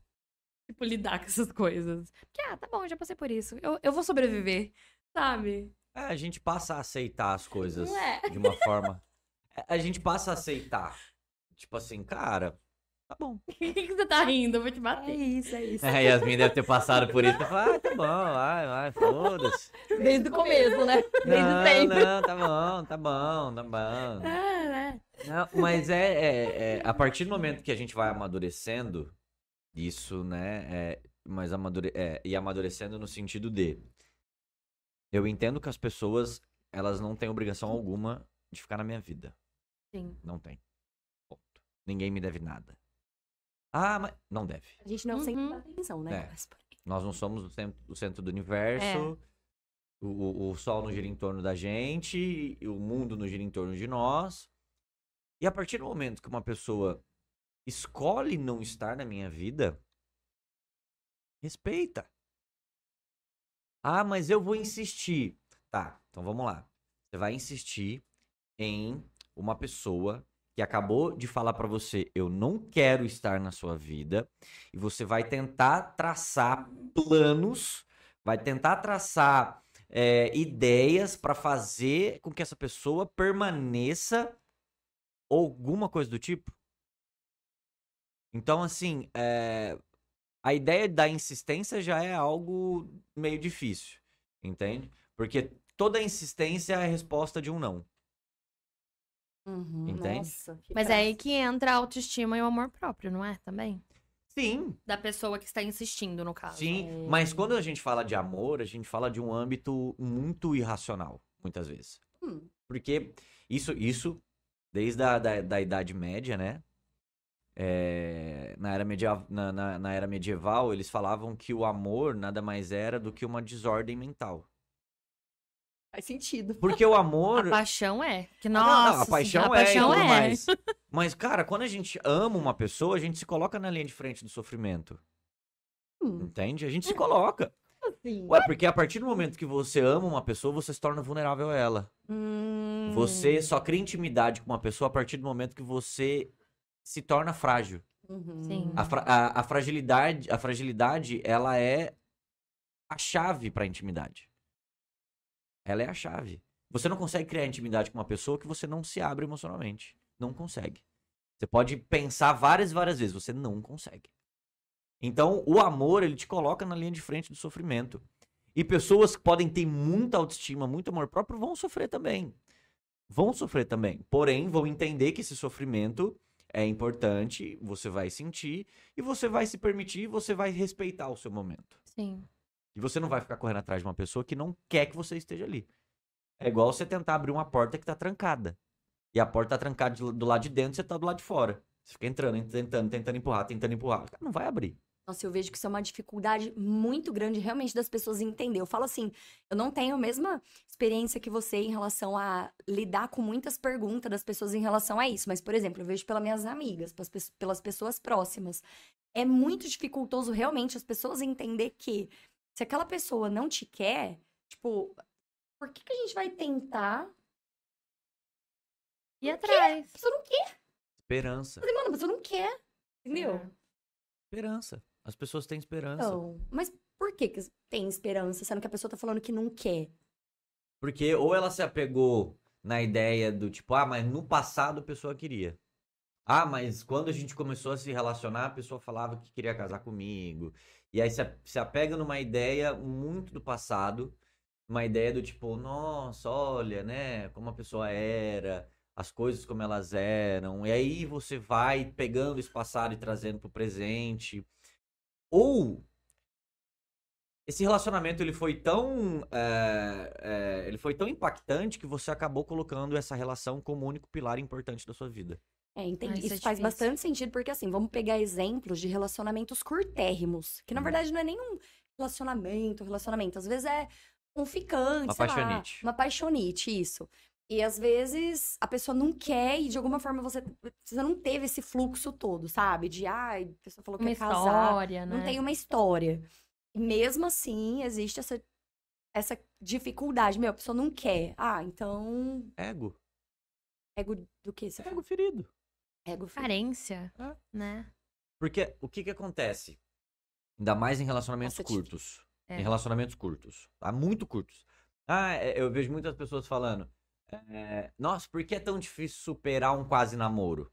Tipo, lidar com essas coisas. Porque, ah, tá bom, já passei por isso. Eu, eu vou sobreviver, sabe? é, a gente passa a aceitar as coisas é? de uma forma. A gente passa a aceitar. Tipo assim, cara, tá bom. Por que, que você tá rindo? Eu vou te É bater. isso, é isso. A Yasmin deve ter passado por isso. e fala, Ah, tá bom, vai, vai, foda-se. Desde o começo, né? Desde Não, sempre. não, tá bom, tá bom, tá bom. Ah, né? Não, mas é, é- é, a partir do momento que a gente vai amadurecendo, isso, né, é, mas amadure, é, e amadurecendo no sentido de, eu entendo que as pessoas, elas não têm obrigação alguma de ficar na minha vida. Sim. Não tem. Ponto. Ninguém me deve nada. Ah, mas não deve. A gente não Uhum. sempre dá atenção, né? É. Nós não somos o centro, o centro do universo. O, o, o sol não gira em torno da gente, e o mundo não gira em torno de nós. E a partir do momento que uma pessoa escolhe não estar na minha vida, respeita. Ah, mas eu vou insistir. Tá, então vamos lá. Você vai insistir em uma pessoa que acabou de falar pra você, eu não quero estar na sua vida, e você vai tentar traçar planos, vai tentar traçar é, ideias pra fazer com que essa pessoa permaneça alguma coisa do tipo. Então, assim, é, a ideia da insistência já é algo meio difícil, entende? Porque toda insistência é a resposta de um não. Uhum, Entende? Nossa, Mas é aí que entra a autoestima e o amor próprio, não é? Também? Sim, Da pessoa que está insistindo, no caso. sim. Mas quando a gente fala de amor, a gente fala de um âmbito muito irracional, muitas vezes. Hum. Porque isso, isso desde a da, da Idade Média, né? É, na, era medieval, na, na- na era medieval, eles falavam que o amor nada mais era do que uma desordem mental. Faz sentido. Porque o A amor. paixão é. Que, Ah, não, nossa, não, a paixão a é paixão e tudo é. mais. Mas, cara, quando a gente ama uma pessoa, a gente se coloca na linha de frente do sofrimento. Hum, Entende? A gente se coloca. assim. Ué, porque a partir do momento que você ama uma pessoa, você se torna vulnerável a ela. Hum, Você só cria intimidade com uma pessoa a partir do momento que você se torna frágil. uhum. Sim. A, fra- a- a fragilidade, a fragilidade, ela é a chave para intimidade. Ela é a chave. Você não consegue criar intimidade com uma pessoa que você não se abre emocionalmente. Não consegue. Você pode pensar várias e várias vezes, você não consegue. Então, o amor, ele te coloca na linha de frente do sofrimento. E pessoas que podem ter muita autoestima, muito amor próprio, vão sofrer também. Vão sofrer também. Porém, vão entender que esse sofrimento é importante, você vai sentir, e você vai se permitir, você vai respeitar o seu momento. Sim. E você não vai ficar correndo atrás de uma pessoa que não quer que você esteja ali. É igual você tentar abrir uma porta que tá trancada. E a porta tá trancada do lado de dentro, você tá do lado de fora. Você fica entrando, tentando, tentando empurrar, tentando empurrar. Não vai abrir. Nossa, eu vejo que isso é uma dificuldade muito grande realmente das pessoas entender. Eu falo assim, eu não tenho a mesma experiência que você em relação a lidar com muitas perguntas das pessoas em relação a isso. Mas, por exemplo, eu vejo pelas minhas amigas, pelas pe- pelas pessoas próximas. É muito dificultoso realmente as pessoas entender que se aquela pessoa não te quer, tipo, por que, que a gente vai tentar? E atrás. A pessoa não quer. Esperança. Mas, Mano, a pessoa não quer. Entendeu? É. Esperança. As pessoas têm esperança. Então, mas por que, que tem esperança, sendo que a pessoa tá falando que não quer? Porque ou ela se apegou na ideia do tipo, ah, mas no passado a pessoa queria. Ah, mas quando a gente começou a se relacionar, a pessoa falava que queria casar comigo. E aí a- se apega numa ideia muito do passado, uma ideia do tipo, nossa, olha, né, como a pessoa era, as coisas como elas eram. E aí você vai pegando esse passado e trazendo pro presente. Ou esse relacionamento ele foi tão é, é, ele foi tão impactante que você acabou colocando essa relação como o único pilar importante da sua vida. É, entendi. Ah, isso isso é faz bastante sentido, porque assim, vamos pegar exemplos de relacionamentos curtérrimos, que na Hum. verdade não é nenhum relacionamento, relacionamento. Às vezes é um ficante, Uma sei lá, paixonite. uma paixonite, isso. E às vezes a pessoa não quer e de alguma forma você, você não teve esse fluxo todo, sabe? De, ai, a pessoa falou que Uma quer casar. história, né? Não tem uma história. E mesmo assim, existe essa, essa dificuldade. Meu, a pessoa não quer. Ah, então. Ego. Ego do que? Você Ego ferido. Ego. Carência, É. né? Porque o que que acontece? Ainda mais em relacionamentos Nossa, curtos. É. Em relacionamentos curtos. Tá? Muito curtos. Ah, é, eu vejo muitas pessoas falando. é, Nossa, por que é tão difícil superar um quase namoro?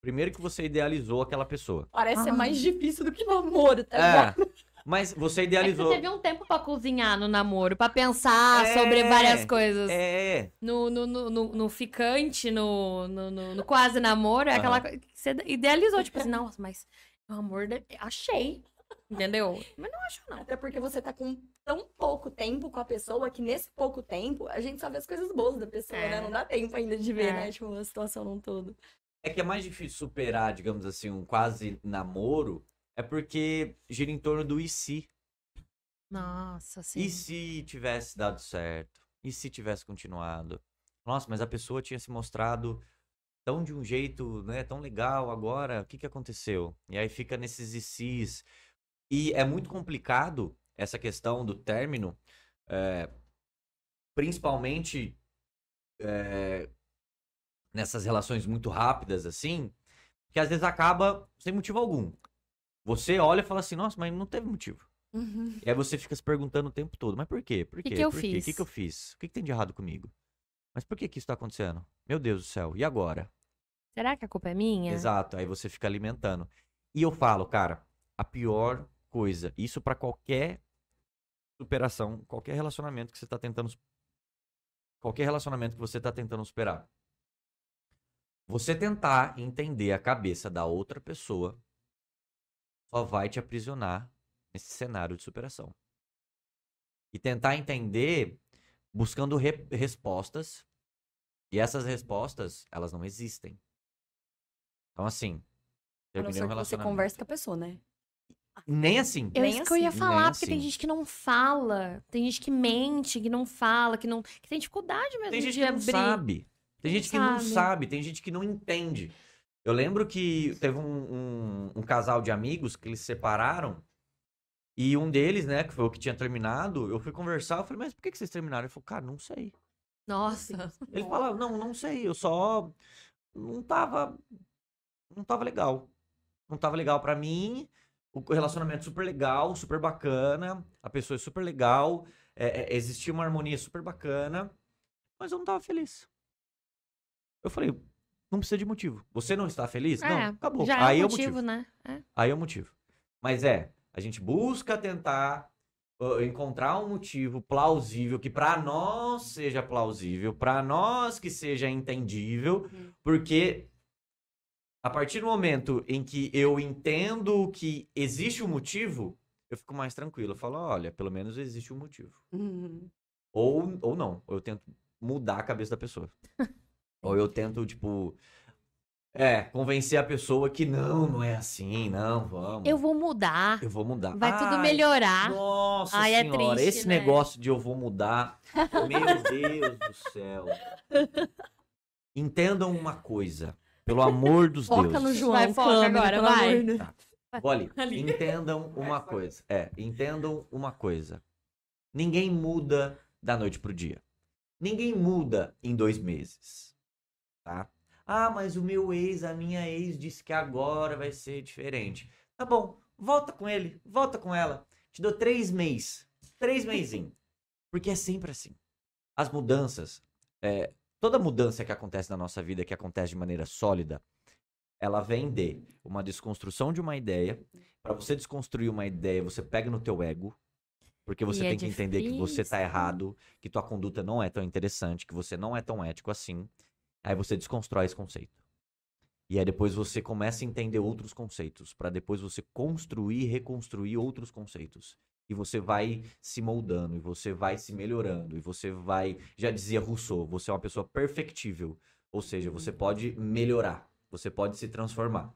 Primeiro que você idealizou aquela pessoa. Parece ser Ah. mais difícil do que namoro, tá É. Mas você É que idealizou. você teve um tempo pra cozinhar no namoro, pra pensar É, sobre várias coisas. É. No, no, no, no, no ficante, no, no, no, no quase namoro, é aquela coisa que você idealizou, tipo assim, nossa, mas o amor, de- achei, entendeu? Mas não acho, não. Até porque você tá com tão pouco tempo com a pessoa que nesse pouco tempo a gente só vê as coisas boas da pessoa, É. né? Não dá tempo ainda de ver, É. né? Tipo, a situação num todo. É que é mais difícil superar, digamos assim, um quase namoro, é porque gira em torno do e se. Nossa, sim. E se tivesse dado certo? E se tivesse continuado? Nossa, mas a pessoa tinha se mostrado tão de um jeito, né, tão legal agora, o que que aconteceu? E aí fica nesses e se's. E é muito complicado essa questão do término, é, principalmente é, nessas relações muito rápidas assim, que às vezes acaba sem motivo algum. Você olha e fala assim, nossa, mas não teve motivo. Uhum. E aí você fica se perguntando o tempo todo, mas por quê? Por Que quê? que eu por quê? O fiz? que, que eu fiz? O que, que tem de errado comigo? Mas por que, que isso tá acontecendo? Meu Deus do céu, e agora? Será que a culpa é minha? Exato, aí você fica alimentando. E eu falo, cara, a pior coisa, isso pra qualquer superação, qualquer relacionamento que você tá tentando. Qualquer relacionamento que você tá tentando superar. Você tentar entender a cabeça da outra pessoa só vai te aprisionar nesse cenário de superação. E tentar entender buscando re- respostas. E essas respostas, elas não existem. Então, assim. A não ser um que você conversa com a pessoa, né? Nem assim. Eu, Nem isso que eu ia assim, falar, nem porque tem assim. gente que não fala, tem gente que mente, que não fala, que não. que tem dificuldade mesmo Tem gente de que não abrir. sabe. Tem Não gente que não sabe, tem gente que não entende. Eu lembro que teve um, um- um casal de amigos que eles se separaram. E um deles, né, que foi o que tinha terminado, eu fui conversar, eu falei, mas por que que vocês terminaram? Ele falou, cara, não sei. Nossa. Ele falava, não, não sei, eu só não tava não tava legal. Não tava legal pra mim. O relacionamento super legal, super bacana, a pessoa é super legal, é, é, existia uma harmonia super bacana, mas eu não tava feliz. Eu falei, não precisa de motivo. Você não está feliz? não, É, acabou. Já Aí é é o motivo. motivo, né? É. Aí é o motivo. Mas é, a gente busca tentar uh, encontrar um motivo plausível que pra nós seja plausível, pra nós que seja entendível, Uhum. porque a partir do momento em que eu entendo que existe um motivo, eu fico mais tranquilo. Eu falo, olha, pelo menos existe um motivo. Uhum. Ou, ou não, eu tento mudar a cabeça da pessoa. ou eu tento, tipo, é, convencer a pessoa que não, não é assim, não, vamos. Eu vou mudar. Eu vou mudar. Vai tudo Ai, melhorar. Nossa Ai, é senhora, triste, esse né? negócio de eu vou mudar. Meu Deus do céu. Entendam uma coisa. Pelo amor dos Foca deuses. no João. Vai, foca câmera, agora, pelo vai. Deus. Olha, Ali. entendam uma coisa. É, entendam uma coisa. Ninguém muda da noite pro dia. Ninguém muda em dois meses. Tá? Ah, mas o meu ex, a minha ex, disse que agora vai ser diferente. Tá bom, volta com ele, volta com ela. Te dou três meses. Três mesinhos. Porque é sempre assim. As mudanças, é, toda mudança que acontece na nossa vida, que acontece de maneira sólida, ela vem de uma desconstrução de uma ideia. Para você desconstruir uma ideia, você pega no teu ego, porque você E é tem que entender que você tá difícil. errado, que tua conduta não é tão interessante, que você não é tão ético assim. Aí você desconstrói esse conceito. E aí depois você começa a entender outros conceitos, para depois você construir e reconstruir outros conceitos. E você vai se moldando, e você vai se melhorando, e você vai, já dizia Rousseau, você é uma pessoa perfectível, ou seja, você pode melhorar, você pode se transformar.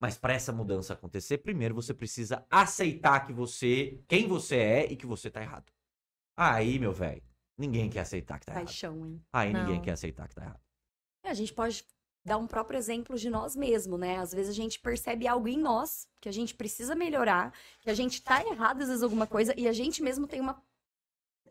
Mas para essa mudança acontecer, primeiro você precisa aceitar que você, quem você é e que você tá errado. Aí, meu velho, ninguém quer aceitar que tá errado. Paixão, hein? Aí ninguém Não. quer aceitar que tá errado. É, a gente pode dar um próprio exemplo de nós mesmos, né? Às vezes a gente percebe algo em nós que a gente precisa melhorar, que a gente tá errado às vezes alguma coisa e a gente mesmo tem uma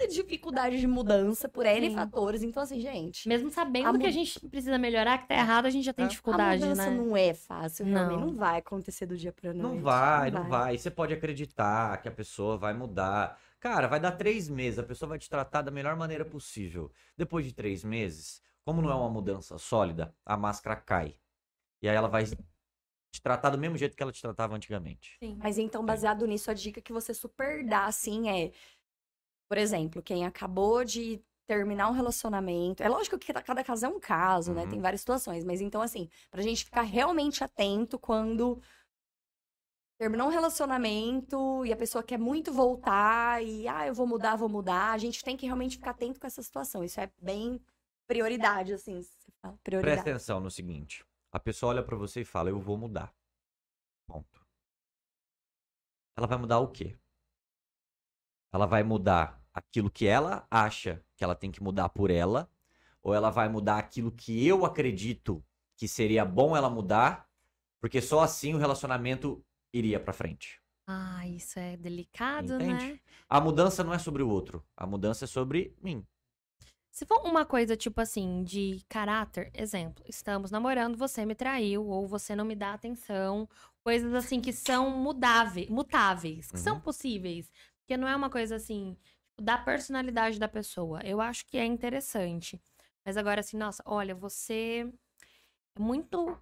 dificuldade de mudança por N Sim. fatores. Então, assim, gente, Mesmo sabendo A que mu- a gente precisa melhorar, que tá errado, a gente já tem É. a dificuldade, mudança né? não é fácil, realmente. Não. Não vai acontecer do dia pra noite. Não vai, não vai. Você pode acreditar que a pessoa vai mudar. Cara, vai dar três meses, a pessoa vai te tratar da melhor maneira possível. Depois de três meses, como não é uma mudança sólida, a máscara cai. E aí ela vai te tratar do mesmo jeito que ela te tratava antigamente. Sim. Mas então, baseado nisso, a dica que você super dá, assim, é... Por exemplo, quem acabou de terminar um relacionamento... É lógico que cada caso é um caso, né? Uhum. Tem várias situações. Mas então, assim, pra gente ficar realmente atento quando terminou um relacionamento e a pessoa quer muito voltar e, ah, eu vou mudar, vou mudar. A gente tem que realmente ficar atento com essa situação. Isso é bem prioridade, assim. Você fala, Presta prioridade. atenção no seguinte: a pessoa olha pra você e fala, eu vou mudar. Ponto. Ela vai mudar o quê? Ela vai mudar aquilo que ela acha que ela tem que mudar por ela, ou ela vai mudar aquilo que eu acredito que seria bom ela mudar, porque só assim o relacionamento iria pra frente. Ah, isso é delicado, Entende? né? A mudança não é sobre o outro, a mudança é sobre mim. Se for uma coisa tipo assim, de caráter, exemplo, estamos namorando, você me traiu, ou você não me dá atenção, coisas assim que são mudáveis, mutáveis, que são Uhum. possíveis. Porque não é uma coisa assim, tipo, da personalidade da pessoa. Eu acho que é interessante. Mas agora assim, nossa, olha, você é muito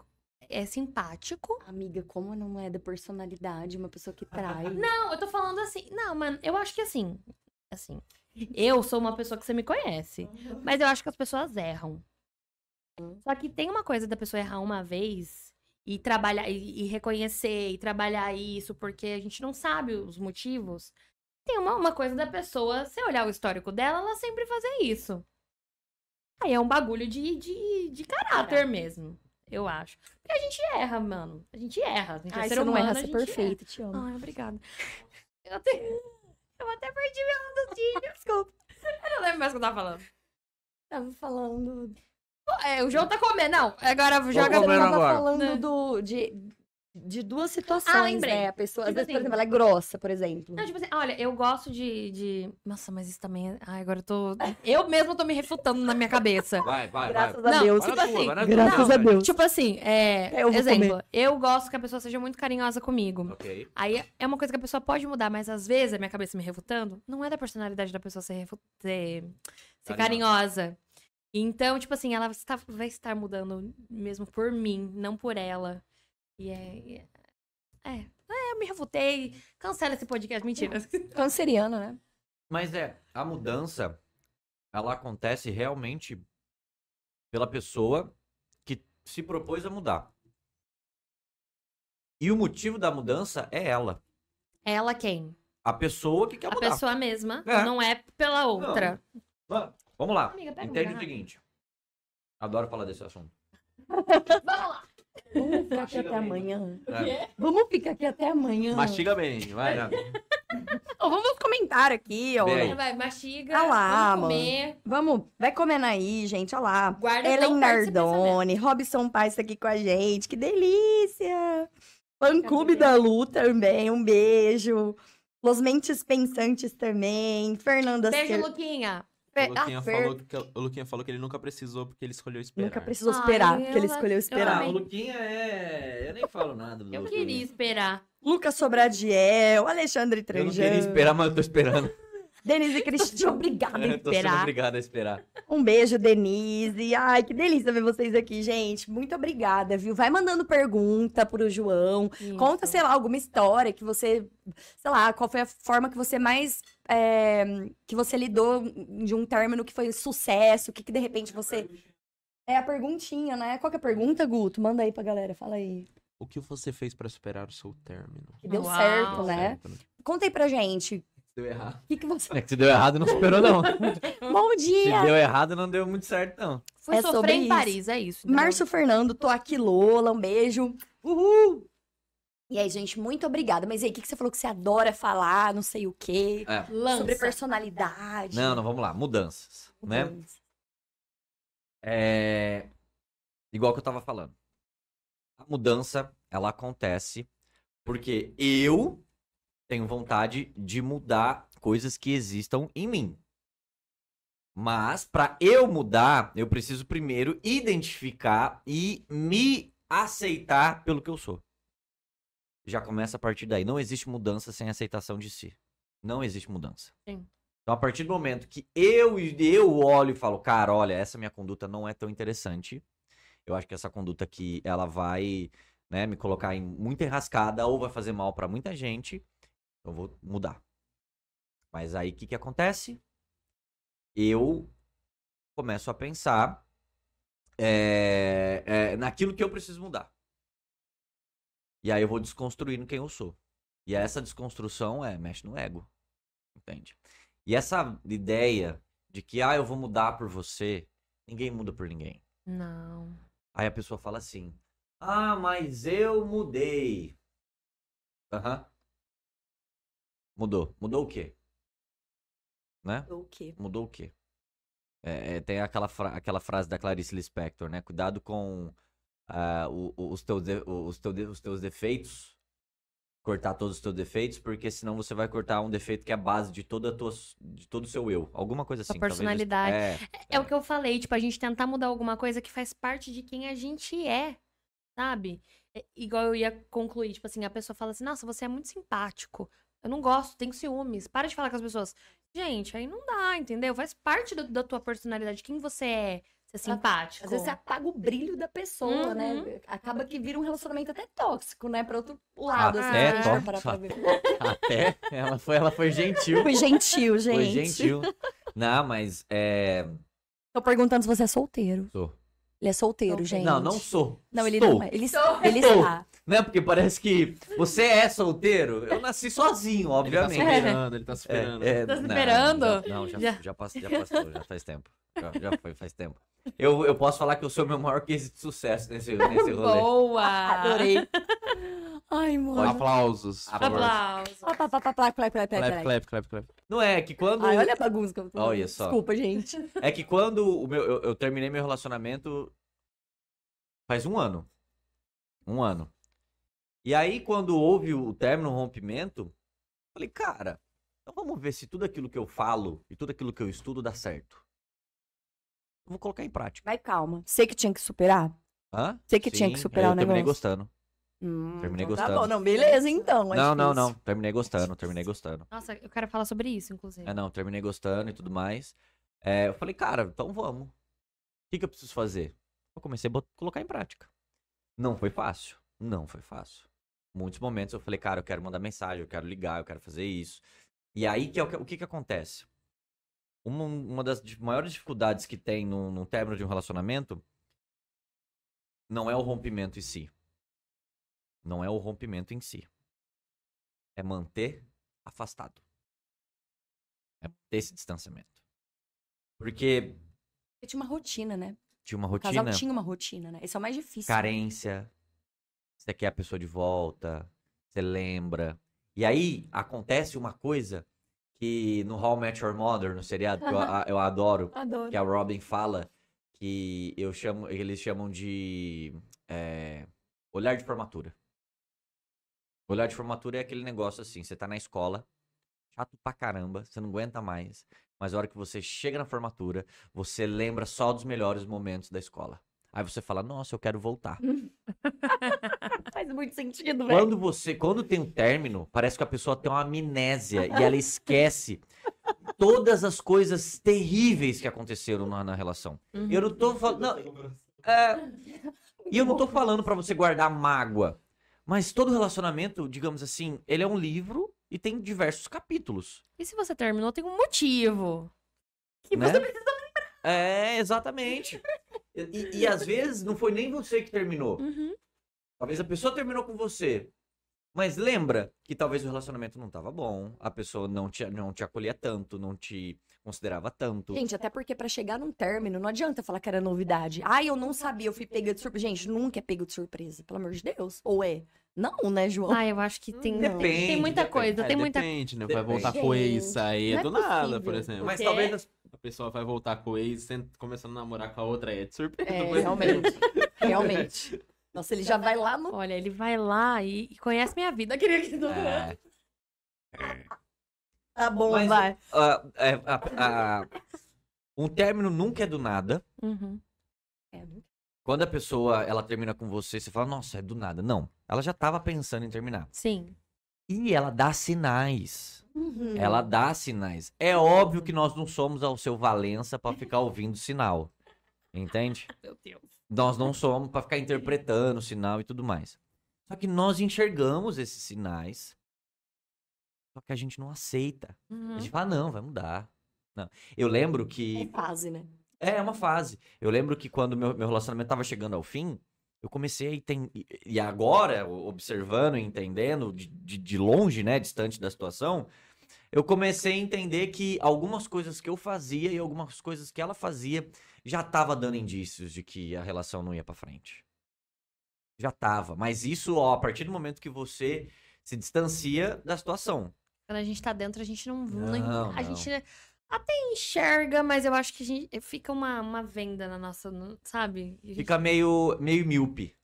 é simpático. Amiga, como não é da personalidade uma pessoa que trai? Não, eu tô falando assim. Não, mano, eu acho que assim. Assim. Eu sou uma pessoa que você me conhece. Mas eu acho que as pessoas erram. Só que tem uma coisa da pessoa errar uma vez e trabalhar e, e reconhecer e trabalhar isso porque a gente não sabe os motivos. Tem uma, uma coisa da pessoa, se olhar o histórico dela, ela sempre fazer isso. Aí é um bagulho de, de, de caráter mesmo, eu acho. Porque a gente erra, mano. A gente erra. A gente é Ai, ser você não humano, erra, você é perfeito, te amo. Ai, obrigada. Eu até, eu até perdi meu raciocínio. Desculpa. Eu não lembro mais o que eu tava falando. Tava falando. É, o João tá comendo. Não, agora joga comendo Eu tava agora. falando Né? do, de, de duas situações, Ah, lembrei. né? A pessoa, às Tipo vezes, por assim- exemplo, ela é grossa, por exemplo. Não, tipo assim, olha, eu gosto de, de. Nossa, mas isso também. é- Ai, agora eu tô. Eu mesmo tô me refutando na minha cabeça. Vai, vai, Graças vai. a Deus. Tipo tua, assim, graças a. Deus. Tipo assim, é. Eu vou exemplo, eu gosto que a pessoa seja muito carinhosa comigo. Ok. Aí é uma coisa que a pessoa pode mudar, mas às vezes a minha cabeça me refutando, não é da personalidade da pessoa ser, refu- ser, ser carinhosa. Então, tipo assim, ela está- vai estar mudando mesmo por mim, não por ela. E é. É, é eu me refutei. Cancela esse podcast. Mentira. Canceriana, né? Mas é, a mudança, ela acontece realmente pela pessoa que se propôs a mudar. E o motivo da mudança é ela. Ela quem? A pessoa que quer A mudar. pessoa mesma. É. Não é pela outra. Va- Vamos lá. Amiga, um Entende o seguinte. Adoro falar desse assunto. Vamos lá. Vamos ficar aqui até bem. amanhã. É. Vamos ficar aqui até amanhã. Mastiga bem, vai. né? Vamos comentar aqui, ó. Aí. Vai, mastiga. Ah lá, vamos comer. Vamos, vai comendo aí, gente, olha lá. Guarda Ellen. Nardoni, Robson Paz tá aqui com a gente, que delícia! Fã Clube da Lu também, um beijo. Los Mentes Pensantes também, Fernanda Beijo, Cer- Luquinha. Fe- O Luquinha, ah, falou que, o Luquinha falou que ele nunca precisou porque ele escolheu esperar. Nunca precisou Ai, esperar, eu- porque ele eu- escolheu eu esperar. amei. o Luquinha é. Eu nem falo nada do Eu Luquinha. queria esperar. Lucas Sobradiel, Alexandre Eu não queria esperar, mas eu tô esperando. Denise Cristina, obrigada em Eu tô sendo esperar. obrigado a esperar. Um beijo, Denise. Ai, que delícia ver vocês aqui, gente. Muito obrigada, viu? Vai mandando pergunta pro João. Conta, sei lá, alguma história que você, sei lá, qual foi a forma que você mais, é, que você lidou de um término que foi sucesso, o que que de repente você... É a perguntinha, né? Qual que é a pergunta, Guto? Manda aí pra galera, fala aí. O que você fez pra superar o seu término? Que deu Uau. certo, né? Certo, né? Conta aí pra gente. Deu errado. O que que você... É que se deu errado, não superou, não. Bom Se dia! deu errado, não deu muito certo, não. Fui É sofrer sobre em isso. Paris, é isso. Márcio Fernando, tô aqui, Lola, um beijo. Uhul! E aí, gente, muito obrigada. Mas e aí, o que, que você falou que você adora falar, não sei o quê? É. Lança. Sobre personalidade. Não, não, vamos lá. Mudanças, né? Mudança. É... Igual que eu tava falando. A mudança, ela acontece porque eu tenho vontade de mudar coisas que existam em mim. Mas para eu mudar, eu preciso primeiro identificar e me aceitar pelo que eu sou. Já começa a partir daí. Não existe mudança sem aceitação de si. Não existe mudança. Sim. Então, a partir do momento que eu, eu olho e falo, cara, olha, essa minha conduta não é tão interessante. Eu acho que essa conduta aqui, ela vai né, me colocar em muita enrascada ou vai fazer mal pra muita gente. Eu vou mudar. Mas aí, o que que acontece? Eu começo a pensar é, é, naquilo que eu preciso mudar. E aí eu vou desconstruindo quem eu sou. E essa desconstrução é, mexe no ego. Entende? E essa ideia de que, ah, eu vou mudar por você, ninguém muda por ninguém. Não. Aí a pessoa fala assim, ah, mas eu mudei. Aham. Mudou. Mudou o quê? Né? O quê? Mudou o quê? É, é, tem aquela, fra- aquela frase da Clarice Lispector, né? Cuidado com o- os, teus os, teu de- os teus defeitos. Cortar todos os teus defeitos, porque senão você vai cortar um defeito que é a base de, toda a tua, de todo o seu eu. Alguma coisa assim. Sua talvez- personalidade. É, É o que eu falei, tipo, a gente tentar mudar alguma coisa que faz parte de quem a gente é, sabe? É, igual eu ia concluir, tipo assim, a pessoa fala assim, nossa, você é muito simpático. Eu não gosto, tenho ciúmes. Para de falar com as pessoas. Gente, aí não dá, entendeu? Faz parte do- da tua personalidade. Quem você é? Ser simpático. Às vezes você apaga o brilho da pessoa, Uhum. né? Acaba que vira um relacionamento até tóxico, né? Pra outro lado, assim, Até se a gente for tóxico. parar pra ver. Até ela foi, ela foi gentil. Fui gentil, gente. Foi gentil. Não, mas é. Tô perguntando se você é solteiro. Sou. Ele é solteiro, gente. Não, não sou. Não, ele Estou. não é. Ele, ele Estou. está. Né? Porque parece que você é solteiro. Eu nasci sozinho, Ele tá obviamente. superando, ele tá superando. É, é, Tá não, esperando? já- Não, já, Já. já. passou, já passou, já faz tempo. Já, já foi, faz tempo. Eu, eu posso falar que eu sou o meu maior case de sucesso nesse, nesse rolê. Boa! Adorei. Ai, mano. Aplausos. Aplausos. Clap, clap, clap, clap. Não é, que quando. Ai, olha a bagunça que eu tô. Olha só. Desculpa, gente. É que quando o meu, eu, eu terminei meu relacionamento faz um ano. Um ano. E aí, quando houve o término, o rompimento, falei, cara, então vamos ver se tudo aquilo que eu falo e tudo aquilo que eu estudo dá certo. Eu vou colocar em prática. Vai, calma. Sei que tinha que superar? Hã? Sei que tinha que Sim, superar eu o terminei negócio. gostando. Hum, Terminei então Tá gostando. bom, não, beleza então. é não, não, não. Terminei gostando, terminei gostando. Nossa, eu quero falar sobre isso, inclusive. É, não, terminei gostando e tudo mais. É, eu falei, cara, então vamos. O que, que eu preciso fazer? Eu comecei a colocar em prática. Não foi fácil. Não foi fácil. Muitos momentos eu falei, cara, eu quero mandar mensagem, eu quero ligar, eu quero fazer isso. E aí, que é o, que, o que, que acontece? Uma, uma das maiores dificuldades que tem no, no término de um relacionamento não é o rompimento em si. Não é o rompimento em si. É manter afastado. É manter esse distanciamento. Porque Porque tinha uma rotina, né? tinha uma O casal rotina, tinha uma rotina, né? Esse é o mais difícil. carência, você quer a pessoa de volta, você lembra. E aí acontece uma coisa que no How I Met Your Mother, no seriado, que eu, eu adoro, Adoro. que a Robin fala, que eu chamo, eles chamam de é, olhar de formatura. Olhar de formatura é aquele negócio assim, você tá na escola, chato pra caramba, você não aguenta mais, mas a hora que você chega na formatura, você lembra só dos melhores momentos da escola. Aí você fala, nossa, eu quero voltar. Faz muito sentido, velho. Quando você, quando tem um término, parece que a pessoa tem uma amnésia e ela esquece todas as coisas terríveis que aconteceram na, na relação. Uhum. Eu não tô falando. é, e eu não tô falando pra você guardar mágoa. Mas todo relacionamento, digamos assim, ele é um livro e tem diversos capítulos. E se você terminou, tem um motivo. Que né? você precisa lembrar. É, exatamente. E, e- e às vezes não foi nem você que terminou. Uhum. Talvez a pessoa terminou com você. Mas lembra que talvez o relacionamento não tava bom, a pessoa não te, não te acolhia tanto, não te considerava tanto. Gente, até porque pra chegar num término, não adianta falar que era novidade. Ai, eu não sabia, eu fui pega de surpresa. Gente, nunca é pego de surpresa, pelo amor de Deus. Ou é? Não, né, João? Ah, eu acho que tem, Depende, tem muita depende. coisa, É, tem muita depende, né? Depende. Vai voltar com o ex, aí é é do nada, possível. por exemplo. Mas talvez as- A pessoa vai voltar com o ex, começando a namorar com a outra, é de surpresa. É, mas- realmente. realmente. Nossa, ele já vai lá no. Olha, ele vai lá e, e conhece minha vida. Queria que É, Tá bom, Mas- vai. é, a- a- um término nunca é do nada. Uhum. É, Quando a pessoa ela termina com você, você fala, nossa, é do nada. Não. Ela já tava pensando em terminar. Sim. E ela dá sinais. Uhum. Ela dá sinais. É óbvio que nós não somos ao seu Valença pra ficar ouvindo sinal. Entende? Meu Deus. Nós não somos pra ficar interpretando o sinal e tudo mais. Só que nós enxergamos esses sinais. Só que a gente não aceita. A Uhum. gente fala, não, vai mudar. Não. Eu lembro É que. fase, né? É, é uma fase. Eu lembro que quando meu, meu relacionamento tava chegando ao fim, eu comecei a entender. E agora, observando e entendendo, de, de, de longe, né, distante da situação, eu comecei a entender que algumas coisas que eu fazia e algumas coisas que ela fazia já tava dando indícios de que a relação não ia pra frente. Já tava. Mas isso, ó, a partir do momento que você se distancia da situação. Quando a gente tá dentro, a gente não. Não, a não. gente até enxerga, mas eu acho que a gente fica uma, uma venda na nossa. no- Sabe? Gente- Fica meio, meio míope.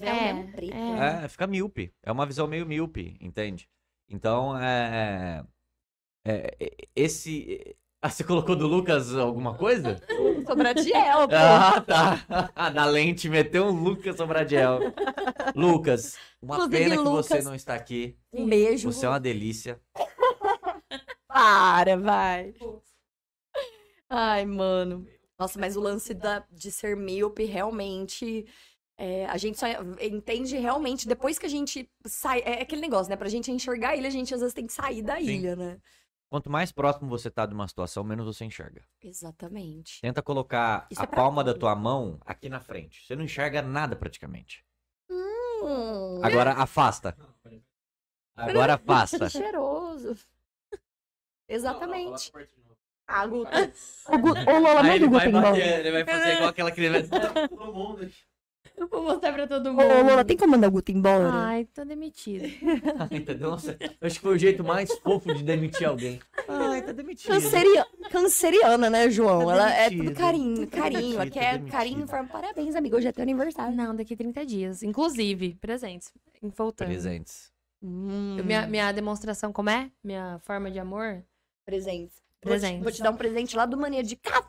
É, é. né? É, fica míope. É uma visão meio míope, entende? Então, é. é, é, esse. Ah, você colocou do Lucas alguma coisa? Sobradiel, pô. Ah, tá. Na lente meteu um Lucas Sobradiel. Lucas, uma Inclusive, pena que você Lucas- não está aqui. Um beijo. Você é uma delícia. Para, vai. Ai, mano. Nossa, mas o lance da, de ser míope realmente. é, a gente só entende realmente depois que a gente sai. É aquele negócio, né? Pra gente enxergar a ilha, a gente às vezes tem que sair da Sim. ilha, né? Quanto mais próximo você tá de uma situação, menos você enxerga. Exatamente. Tenta colocar Isso a é palma da tudo. tua mão aqui na frente. Você não enxerga nada praticamente. Hum, Agora afasta. Agora afasta. que cheiroso. Exatamente. Ah, Guto. O, Gu... o Lola não é do ele vai, Gutenberg. bater, ele vai fazer igual aquela criança. Todo mundo. Eu vou mostrar pra todo mundo. ô, Lola, tem como mandar o Guto embora? Ai, tô demitida. Entendeu? Nossa, eu acho que foi o jeito mais fofo de demitir alguém. Ai, tá demitido. Canceria... Canceriana, né, João? Tá Ela é tudo carinho, Tá carinho. Aqui tá é demitido. carinho em forma. Parabéns, amigo. Hoje é teu aniversário. Não, daqui a 30 dias. Inclusive, presentes. Voltando. Presentes. Hum, Minha, minha demonstração, como é? Minha forma de amor? presentes. Presentes. Vou te, vou te dar um presente lá do Mania de Café.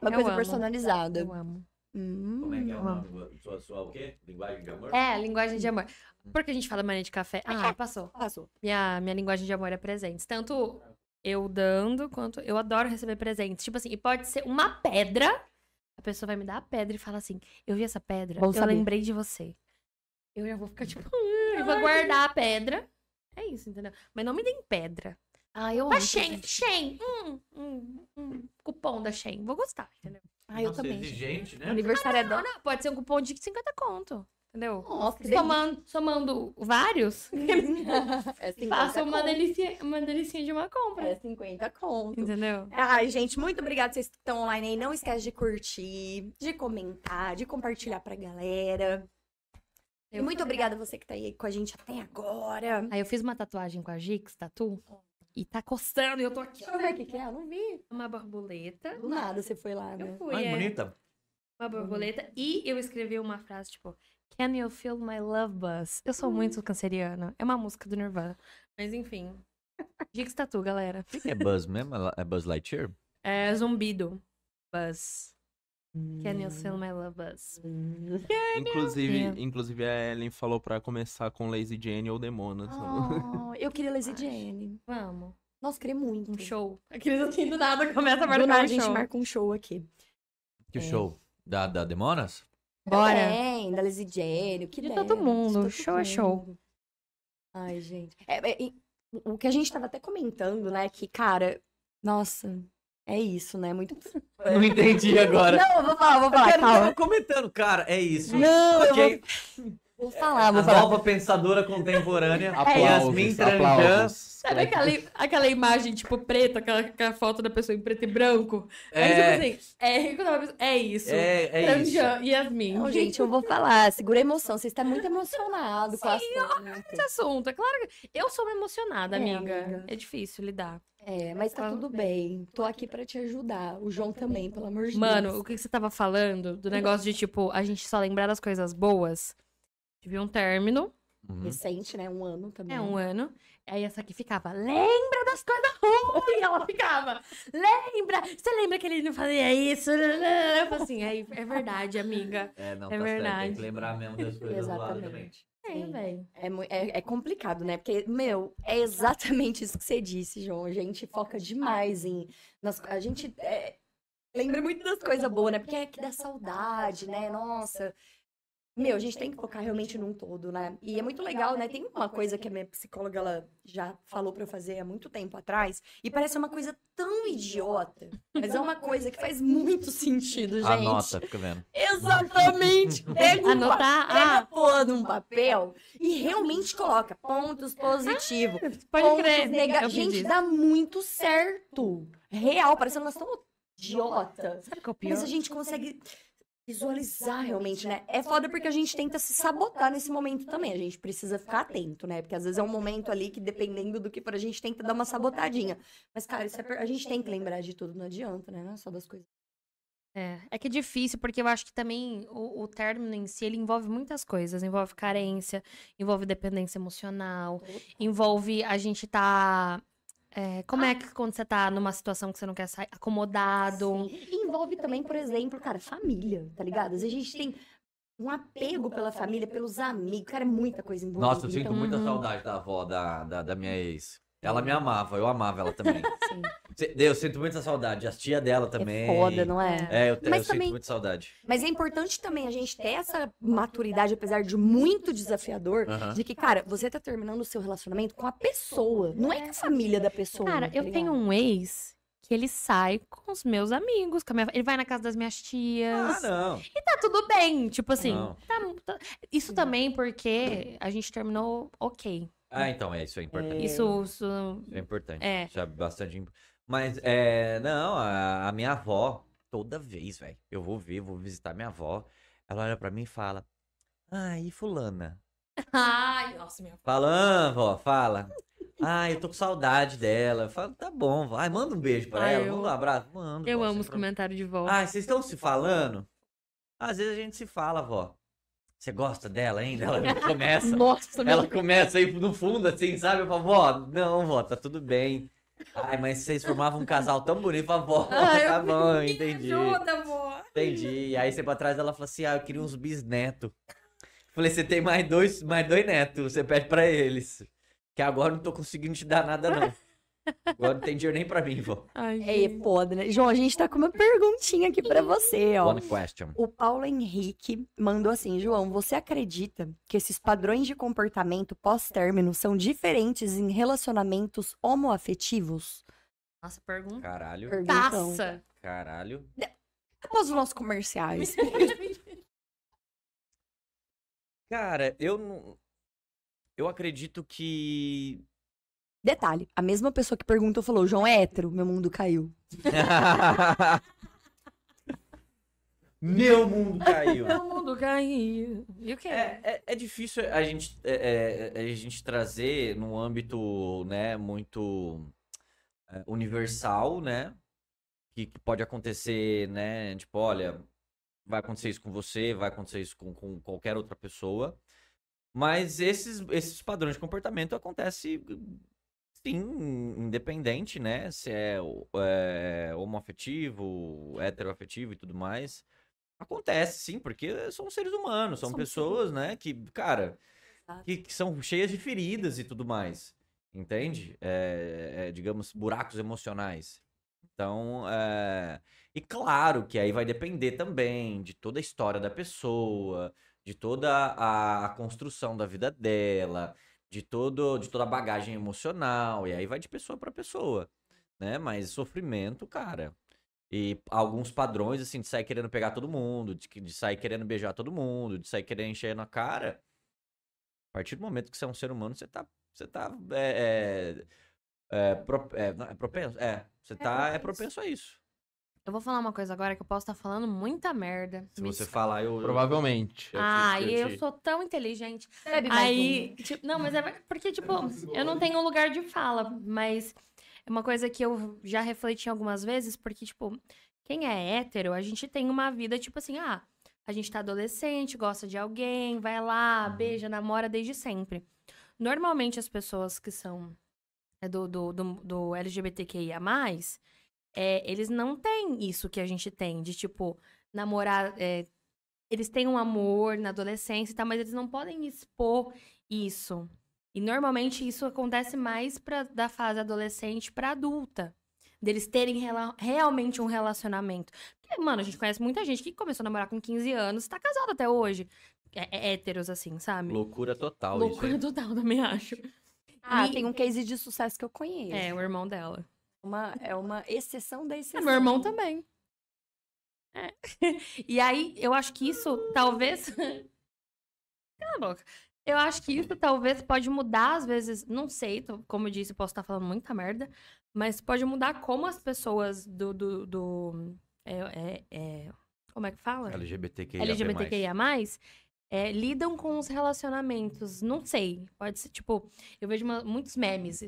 Uma Eu coisa amo. personalizada. Eu amo. Hum. Como é que é o nome? Sua, sua o quê? Linguagem de amor? É, linguagem de amor. Por que a gente fala mania de café? Ah, passou. Passou. Minha, minha linguagem de amor é presentes. Tanto eu dando, quanto eu adoro receber presentes. Tipo assim, e pode ser uma pedra. A pessoa vai me dar a pedra e fala assim: Eu vi essa pedra, Bom eu saber. lembrei de você. Eu já vou ficar tipo, "Hum", eu vou guardar a pedra. É isso, entendeu? Mas não me deem pedra. Ah, eu amo. Mas presente. Shein, hum, hum, hum, cupom da Shein. Vou gostar, entendeu? Ah, eu Nossa, também. exigente, né? aniversário é Não, dona. pode ser um cupom de 50 conto. Entendeu? Nossa, que delícia. Somando, somando vários, É 50 faça uma, conto. delícia, uma delicinha de uma compra. É 50 conto. Entendeu? Ai, gente, muito obrigada vocês que estão online aí. Não esquece de curtir, de comentar, de compartilhar pra galera. E Eu- muito obrigada você que tá aí com a gente até agora. Aí eu fiz uma tatuagem com a Gix, tatu, e tá coçando e eu tô aqui. Deixa eu ver o que que é, eu não vi. Uma borboleta. Do nada você foi lá, né? Eu fui, Ai, é. bonita. Uma borboleta. E eu escrevi uma frase, tipo, Can you feel my love buzz? Eu sou muito canceriana. É uma música do Nirvana. Mas enfim. Gix Tatu, galera. O que que é Buzz mesmo? É Buzz Lightyear? É zumbido. Buzz. Can you feel my love buzz? Inclusive, Yeah. inclusive a Ellen falou pra começar com Lazy Jane ou Demona. Oh, eu queria Lazy Jane. Vamos. Nossa, queria muito. Um show. Aqueles assim do nada começa a Do marcar nada um a gente show. marca um show aqui. Que É. show? Da, da Demonas? Bora. Tem, da Lazy Jane, o que De der, todo mundo, de todo show é show. mundo. Ai, gente. É, é, e o que a gente tava até comentando, né? Que, cara, nossa, é isso, né? Muito. Não entendi agora. Não, eu vou falar, vou falar, eu tava calma. comentando, cara, é isso. Não, eu Ok. vou, vou falar, A vou falar. nova pensadora contemporânea, Aplausos, Yasmin Tranjan. Sabe aquela, aquela imagem, tipo, preta, aquela, aquela foto da pessoa em preto e branco? Aí, É, tipo assim, é, a é isso. é, é isso. Tranjan, Yasmin. Não, gente, eu vou falar. Segura a emoção. Você está muito emocionado com a assunto. Esse assunto, é claro que eu sou uma emocionada, É, amiga. amiga. É difícil lidar. É, mas tá tudo bem. Tô aqui pra te ajudar. O João também, pelo amor de Mano, Deus. o que você tava falando do negócio de, tipo, a gente só lembrar das coisas boas? Tive um término, Uhum. Recente, né? Um ano também. é um ano. Aí essa aqui ficava, lembra das coisas ruins? E ela ficava, lembra? Você lembra que ele não fazia isso? Eu falei assim, é, é verdade, amiga. É, não, É tá certo. Tem verdade. que lembrar mesmo das coisas do lado também. É, Sim. velho. É, é, é complicado, né? Porque, meu, é exatamente isso que você disse, João. A gente foca demais em. nas- a gente é, lembra muito das coisas boas, né? Porque é que dá saudade, né? Nossa. Meu, a gente tem que focar realmente num todo, né? E é muito legal, né? Tem uma coisa que a minha psicóloga ela já falou pra eu fazer há muito tempo atrás, e parece uma coisa tão idiota, mas é uma coisa que faz muito sentido, gente. Anota, fica vendo. Exatamente. Pega um Anotar, pa- pega ah. a porra de um papel e realmente coloca pontos positivos. Pode pontos crer. nega- Gente, dá muito certo. Real, parecendo nós estamos idiota. Sabe o que é o pior? Mas a gente consegue visualizar realmente, né? É foda porque a gente tenta se sabotar nesse momento também. A gente precisa ficar atento, né? Porque às vezes é um momento ali que, dependendo do que for, a gente tenta dar uma sabotadinha. Mas, cara, isso é per- a gente tem que lembrar de tudo, não adianta, né? Não é só das coisas. É, é que é difícil, porque eu acho que também o, o término em si, ele envolve muitas coisas. Envolve carência, envolve dependência emocional, envolve a gente tá... é, como é que quando você tá numa situação que você não quer sair, acomodado... E envolve também, por exemplo, cara, família, tá ligado? Às vezes a gente tem um apego pela família, pelos amigos, cara, é muita coisa envolvida. Nossa, eu sinto então, muita Uhum. saudade da avó da, da, da minha ex. Ela me amava, eu amava ela também. sim. Eu sinto muita saudade. As tia dela também. É foda, não é? É, eu, eu sinto também- muita saudade. Mas é importante também a gente ter essa maturidade, apesar de muito desafiador, Aham. de que, cara, você tá terminando o seu relacionamento com a pessoa, não é com a família da pessoa. Cara, tá eu tenho um ex que ele sai com os meus amigos, com a minha- ele vai na casa das minhas Ah, tias. não. e tá tudo bem. Tipo assim, tá- tá- isso também porque a gente terminou ok. Ah, então, é isso é importante. Isso, isso Isso é importante. É. Isso é bastante. Mas, é. Não, a, a minha avó, toda vez, velho, eu vou ver, vou visitar minha avó. Ela olha pra mim e fala: Ah, e Fulana? Ai, nossa, minha Fala, ah, vó, fala. Ah, eu tô com saudade dela. Eu falo, tá bom, vó. Ai, manda um beijo pra Ai, ela, eu- manda um abraço. Manda, Eu vó, amo os problema. comentários de volta. Ah, vocês estão se falando? Às vezes a gente se fala, vó. Você gosta dela ainda? Ela começa. Nossa, Ela começa aí no fundo, assim, sabe? Eu falo, vó, não, vó, tá tudo bem. Ai, mas vocês formavam um casal tão bonito. Falo, vó, Ai, tá bom, Me entendi. ajuda, vó. Entendi. E aí você pra trás ela falou assim: ah, eu queria uns bisnetos. Falei, você tem mais dois, mais dois netos, você pede pra eles. Que agora eu não tô conseguindo te dar nada, não. Agora não tem dinheiro nem pra mim, vó. Ai, É foda, né? João, a gente tá com uma perguntinha aqui pra você, ó. One question. O Paulo Henrique mandou assim: João, você acredita que esses padrões de comportamento pós-término são diferentes em relacionamentos homoafetivos? Nossa, pergunta. Caralho, Perguntão. Taça. caralho. Após os nossos comerciais. Cara, eu não. Eu acredito que. Detalhe: a mesma pessoa que perguntou falou: João é hétero, meu mundo caiu. Meu mundo caiu. Meu mundo caiu. E o quê? É, é, é difícil a gente, é, é, a gente trazer num âmbito, né, muito é, universal, né? Que, que pode acontecer, né? Tipo, olha, vai acontecer isso com você, vai acontecer isso com, com qualquer outra pessoa. Mas esses, esses padrões de comportamento acontecem, sim, independente, né? Se é, é homoafetivo, heteroafetivo e tudo mais. Acontece, sim, porque são seres humanos, são São pessoas, né, que, cara, que, que são cheias de feridas e tudo mais, entende? É, é, digamos, buracos emocionais. Então, é... e claro que aí vai depender também de toda a história da pessoa, de toda a, a construção da vida dela, de, todo, de toda a bagagem emocional, e aí vai de pessoa para pessoa, né? Mas sofrimento, cara. E alguns padrões, assim, de sair querendo pegar todo mundo, de, de sair querendo beijar todo mundo, de sair querendo encher na cara. A partir do momento que você é um ser humano, você tá. Você tá. É, é, é, pro- é, não, é propenso? É. Você tá. É propenso a isso. Eu vou falar uma coisa agora que eu posso estar falando muita merda. Se Me você falar, eu. eu- Provavelmente. eu Ah, eu eu te- sou tão inteligente. Bebe mais Aí, tipo, não, mas é porque, tipo, eu não tenho lugar de fala, mas é uma coisa que eu já refleti algumas vezes, porque, tipo, quem é hétero, a gente tem uma vida, tipo assim, ah, a gente tá adolescente, gosta de alguém, vai lá, beija, namora desde sempre. Normalmente as pessoas que são é, do, do, do, do LGBTQIA+, é, eles não têm isso que a gente tem, de, tipo, namorar... é, eles têm um amor na adolescência e tal, mas eles não podem expor isso. E normalmente isso acontece mais pra, da fase adolescente pra adulta. Deles terem rela- realmente um relacionamento. Porque, mano, a gente conhece muita gente que começou a namorar com 15 anos e tá casado até hoje. É, é héteros, assim, sabe? Loucura total Loucura isso. total, também acho. Ah, E- tem um case de sucesso que eu conheço. É, o irmão dela. Uma, é uma exceção da É, exceção. meu irmão também. É. E aí, eu acho que isso talvez. Cala a boca. Eu acho que isso talvez pode mudar, às vezes, não sei, tô- como eu disse, eu posso estar falando muita merda, mas pode mudar como as pessoas do. do, do- é, é- é- como é que fala? LGBTQIA+. LGBTQIA+, é, lidam com os relacionamentos. Não sei. Pode ser, tipo, eu vejo uma- muitos memes.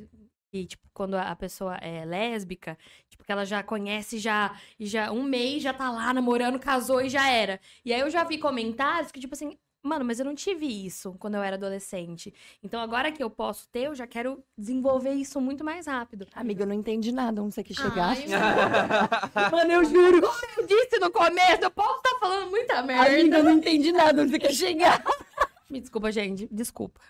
E, tipo, quando a pessoa é lésbica, tipo, que ela já conhece já, e já um mês já tá lá namorando, casou e já era. E aí eu já vi comentários que, tipo assim, mano, mas eu não tive isso quando eu era adolescente. Então agora que eu posso ter, eu já quero desenvolver isso muito mais rápido. Amiga, eu não entendi nada onde você quis chegar. Ai, mano, eu juro, como eu disse no começo, eu posso estar falando muita merda. Amiga, eu não entendi nada onde você quer chegar. Me desculpa, gente. Desculpa.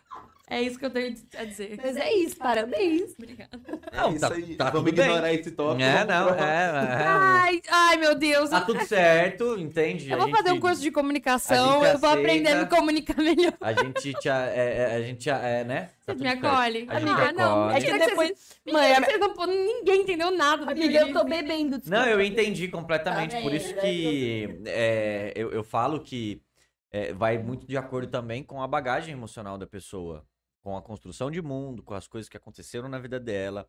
É isso que eu tenho a dizer. Mas é isso, parabéns. Obrigada. Não, é tá- isso aí. tá Vamos tudo bem. ignorar esse tópico. É, não, é, é. Ai, ai, meu Deus. Tá tudo certo, entende? Eu A vou fazer gente- um curso de comunicação, eu vou aprender a me comunicar melhor. A gente te, a- é, é, a gente, é, né? Tá me acolhe? A Ah, não. É que depois... Mãe, a- Vocês não- ninguém entendeu nada do que amiga, eu tô bebendo. desculpa. Não, eu entendi completamente. Tá por isso vendo? que é, eu, eu falo que é, vai muito de acordo também com a bagagem emocional da pessoa, com a construção de mundo, com as coisas que aconteceram na vida dela.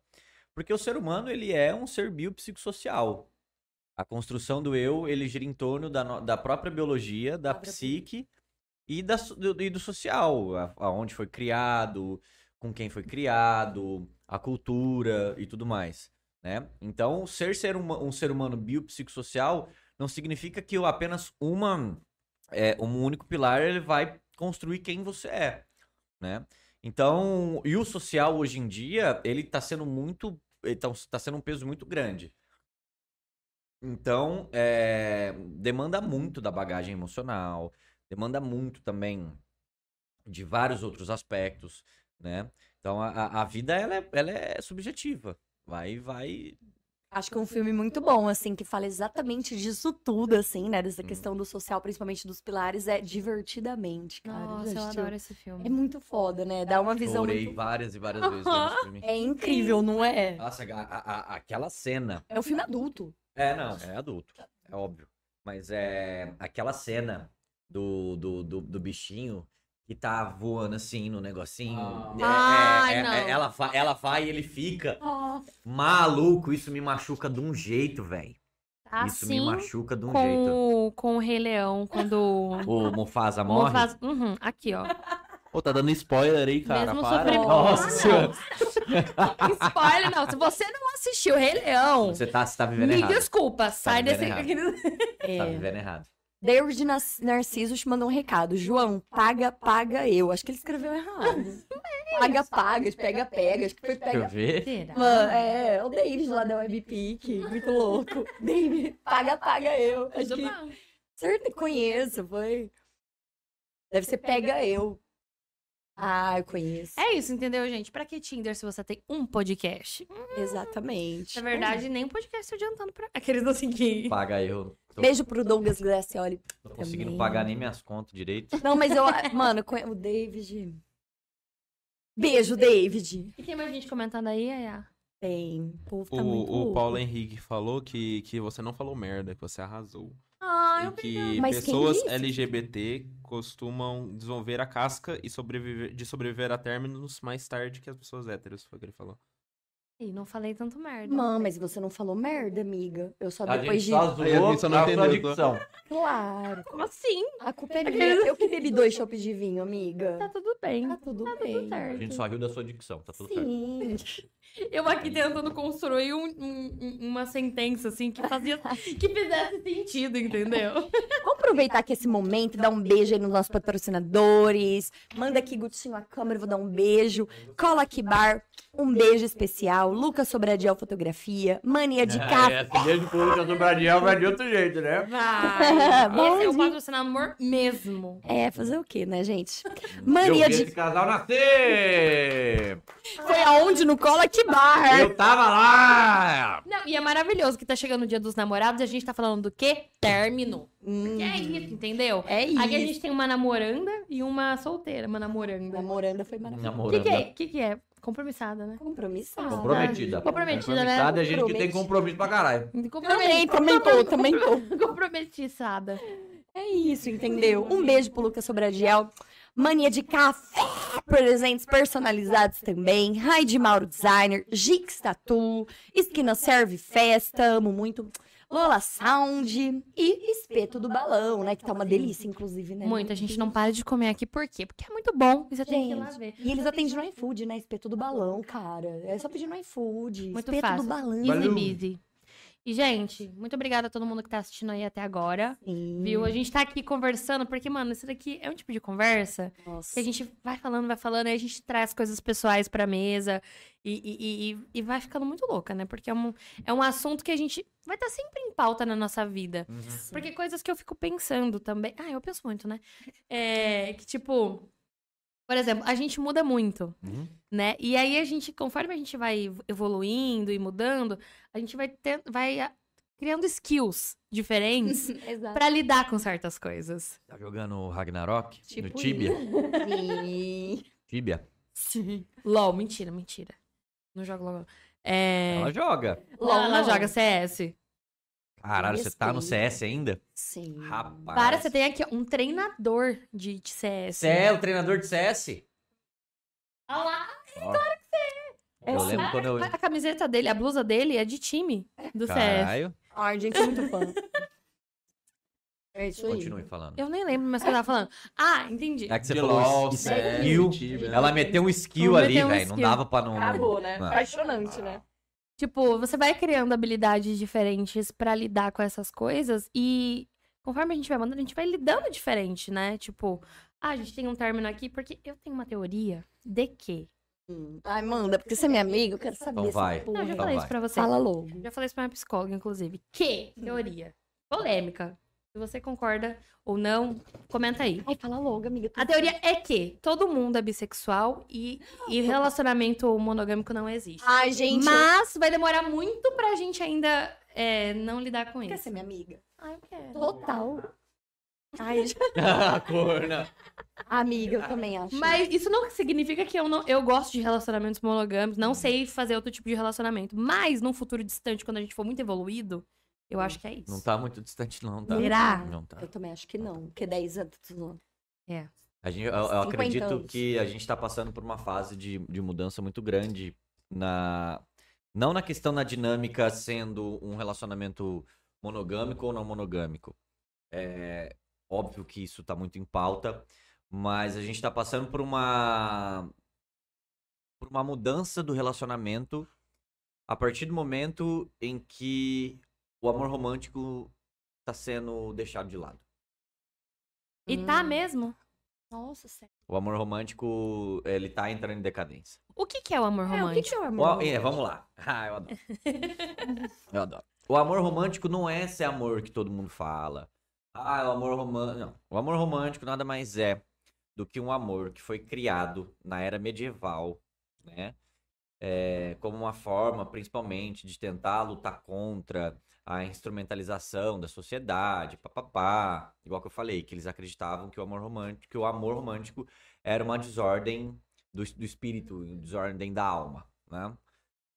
Porque o ser humano, ele é um ser biopsicossocial. A construção do eu, ele gira em torno da, no- da própria biologia, da psique e, da, do, e do social, a- aonde foi criado, com quem foi criado, a cultura e tudo mais, né? Então, ser, ser uma- um ser humano biopsicossocial não significa que eu apenas uma, é, um único pilar ele vai construir quem você é, né? Então, e o social hoje em dia, ele tá sendo muito, ele tá, sendo um peso muito grande. Então, é, demanda muito da bagagem emocional, demanda muito também de vários outros aspectos, né? Então, a- a vida, ela é, ela é subjetiva. Vai, vai... Acho que é um filme muito bom, assim, que fala exatamente disso tudo, assim, né? Dessa Hum. questão do social, principalmente dos pilares, é divertidamente, cara. Nossa, eu adoro esse filme. É muito foda, né? Dá uma visão Chorei muito... várias e várias vezes vendo esse filme. É incrível, não é? Nossa, a- a- a- aquela cena... É um filme adulto. É, não, é adulto, é óbvio. Mas é aquela cena do, do, do, do bichinho que tá voando assim no negocinho. Ah. É- é- Ai, é- não. é- ela, va- ela vai e ele fica Ah, maluco. Isso me machuca de um jeito, velho. Isso me Assim machuca de um com, jeito. o- com o Rei Leão, quando... O Mufasa morre. Mufasa- Uhum, aqui, ó. Pô, tá dando spoiler aí, cara. Mesmo para. sofrimento. Nossa Ah, senhora. Spoiler, não. Se você não assistiu Rei Leão, Você tá, você tá vivendo me errado. desculpa, sai vivendo desse... Tá é. vivendo errado. David Narciso te mandou um recado. João, paga, paga eu. Acho que ele escreveu errado. paga, paga, pega, pega. Acho que foi Deixa eu pega. ver. Será? Mano, é, o David lá da Webpic, muito louco. David, paga, paga eu. Acho que certo, conheço, foi. Deve ser pega eu. Ah, eu conheço. É isso, entendeu, gente? Pra que Tinder se você tem um podcast? Exatamente. Na verdade, nem um podcast adiantando pra... Aqueles assim que... Paga eu. Tô, Beijo pro Douglas Gracioli. tô conseguindo também. pagar nem minhas contas direito. Não, mas eu. Mano, conhe- o David. Beijo, David. E tem mais gente comentando aí, Ayá? Tem. O povo tá muito O, o louco. Paulo Henrique falou que, que você não falou merda, que você arrasou. Ai, e que Mas pessoas? LGBT costumam desenvolver a casca e sobreviver, de sobreviver a términos mais tarde que as pessoas héteros, foi o que ele falou. Ih, não falei tanto merda. Mano, mas você não falou merda, amiga. Eu só A depois gente de. só zoou Aí a não a sua entendeu, dicção. Claro. Como assim? A culpa é minha. Eu que bebi dois chopes de vinho, amiga. Tá tudo bem. Tá tudo Tá bem. tudo certo. A gente só riu da sua dicção, tá tudo certo. Eu aqui tentando construir um- um- um- uma sentença, assim, que fazia... que fizesse sentido, entendeu? Vamos aproveitar aqui esse momento e dar um beijo aí nos nossos patrocinadores. Manda aqui, Gutinho, a câmera, eu vou dar um beijo. Cola aqui bar, um beijo especial. Lucas Sobradiel Fotografia. Mania de café. É, beijo pro Lucas do Bradiel vai de outro jeito, né? Vai. Bom Esse é o patrocinador mesmo. É, fazer o quê, né, gente? Mania vi de. esse casal nascer! Foi aonde? No Cola aqui bar. Eu tava lá! Não, e é maravilhoso que tá chegando o dia dos namorados e a gente tá falando do quê? Término. Hum, Que é isso, entendeu? é isso. Aqui a gente tem uma namoranda e uma solteira, uma namoranda. Namoranda foi maravilhoso. O que, que é? que, que é? Compromissada, né? Compromissada. Comprometida. Comprometida, né? Comprometida é gente que tem compromisso pra caralho. Também, Comprometida. também tô, também tô. Comprometiçada. É isso, entendeu? Um beijo pro Lucas Sobradiel. Mania de café, presentes personalizados também. Raid Mauro Designer, Gix Tatu, Esquina Serve Festa, amo muito. Lola Sound e Espeto do Balão, né? Que tá uma delícia, inclusive, né? Muito, a gente não para de comer aqui, por quê? Porque é muito bom e você tem que ir lá ver. E eles atendem no iFood, né? Espeto do Balão, cara. É só pedir no iFood. Muito Espeto fácil. do Balão. Easy Valeu. E, gente, muito obrigada a todo mundo que tá assistindo aí até agora. Sim. Viu? A gente tá aqui conversando, porque, mano, isso daqui é um tipo de conversa Nossa. que a gente vai falando, vai falando, e a gente traz coisas pessoais pra mesa e, e, e, e vai ficando muito louca, né? Porque é um, é um assunto que a gente vai estar sempre em pauta na nossa vida. Porque coisas que eu fico pensando também. Ah, eu penso muito, né? É que, tipo. Por exemplo, a gente muda muito, Uhum. né? E aí a gente, conforme a gente vai evoluindo e mudando, a gente vai, ter, vai ah, criando skills diferentes pra lidar com certas coisas. Tá jogando Ragnarok? Tipo no Tibia? Sim. Tibia? Sim. LOL, mentira, mentira. Não jogo LOL. É... Ela joga. LOL, ela joga CS. Caralho, você tá no. CS ainda? Sim. Rapaz. Para, você tem aqui ó, um treinador de, de CS. Você é o treinador de CS? Olha lá. Claro que É Eu lembro quando eu. A camiseta dele, a blusa dele é de time do CS. Caralho. Ah, a gente é muito fã. É isso aí. Continue falando. Eu nem lembro mais o que eu tava falando. Ah, entendi. É que você De falou LOL, CS, skill. Tibia. Ela meteu um skill ali, um velho. Não skill. dava pra não. Acabou, né? Não. Apaixonante, né? Tipo, você vai criando habilidades diferentes pra lidar com essas coisas e conforme a gente vai mandando, a gente vai lidando diferente, né? Tipo, ah, a gente tem um término aqui porque eu tenho uma teoria de que. Hum. Ai, manda, porque você é minha amiga, eu quero saber Então vai. Não, eu já Então falei vai. isso pra você. Fala logo. Já falei isso pra minha psicóloga, inclusive. Que teoria? Polêmica. Se você concorda ou não, comenta aí. Ai, fala logo, amiga. A teoria é que todo mundo é bissexual e, e relacionamento monogâmico não existe. Ai, gente. Mas vai demorar muito pra gente ainda é, não lidar com Quer isso. ser minha amiga? Ah, eu quero. Total. Ai, já- Corna. amiga, eu também acho. Mas isso não significa que eu, não, eu gosto de relacionamentos monogâmicos, não sei fazer outro tipo de relacionamento. Mas num futuro distante, quando a gente for muito evoluído, eu acho que é isso. Não tá muito distante, não, tá? Será? Não tá. Eu também acho que não. Porque 10 anos. A gente, eu, eu 50 acredito anos. que a gente tá passando por uma fase de, de mudança muito grande na. Não na questão da dinâmica sendo um relacionamento monogâmico ou não monogâmico. É óbvio que isso tá muito em pauta, mas a gente tá passando por uma. por uma mudança do relacionamento a partir do momento em que o amor romântico tá sendo deixado de lado. E tá Hum. mesmo? Nossa, sério. O amor romântico, ele tá entrando em decadência. O que, que é o amor É, o que, romântico? que é o O amor? a- é, vamos lá. Ah, eu adoro. eu adoro. O amor romântico não é esse amor que todo mundo fala. Ah, o amor romântico. Não. O amor romântico nada mais é do que um amor que foi criado na era medieval, né? É, como uma forma, principalmente, de tentar lutar contra a instrumentalização da sociedade, papapá. Igual que eu falei, que eles acreditavam que o amor romântico, que o amor romântico era uma desordem do, do espírito, desordem da alma, né?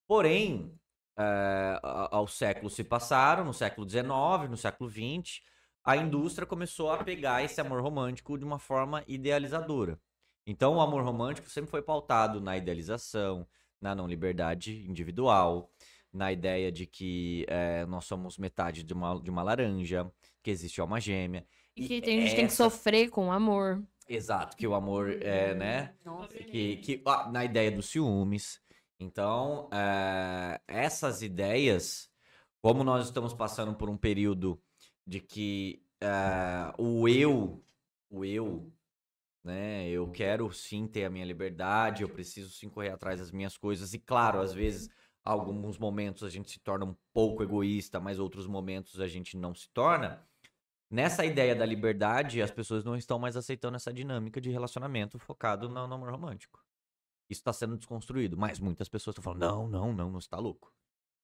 Porém, é, a- aos séculos se passaram, no século XIX, no século XX, a indústria começou a pegar esse amor romântico de uma forma idealizadora. Então, o amor romântico sempre foi pautado na idealização, na não liberdade individual, na ideia de que é, nós somos metade de uma, de uma laranja, que existe alma gêmea. E que tem- a gente tem que sofrer com o amor. Exato, que o amor é, né? Nossa. que, que ah, na ideia dos ciúmes. Então, é, essas ideias, como nós estamos passando por um período de que é, o eu, o eu, né? Eu quero sim ter a minha liberdade, eu preciso sim correr atrás das minhas coisas. E claro, às vezes, alguns momentos a gente se torna um pouco egoísta, mas outros momentos a gente não se torna. Nessa ideia da liberdade, as pessoas não estão mais aceitando essa dinâmica de relacionamento focado no, amor romântico. Isso está sendo desconstruído, mas muitas pessoas estão falando: não, não, não, não está louco.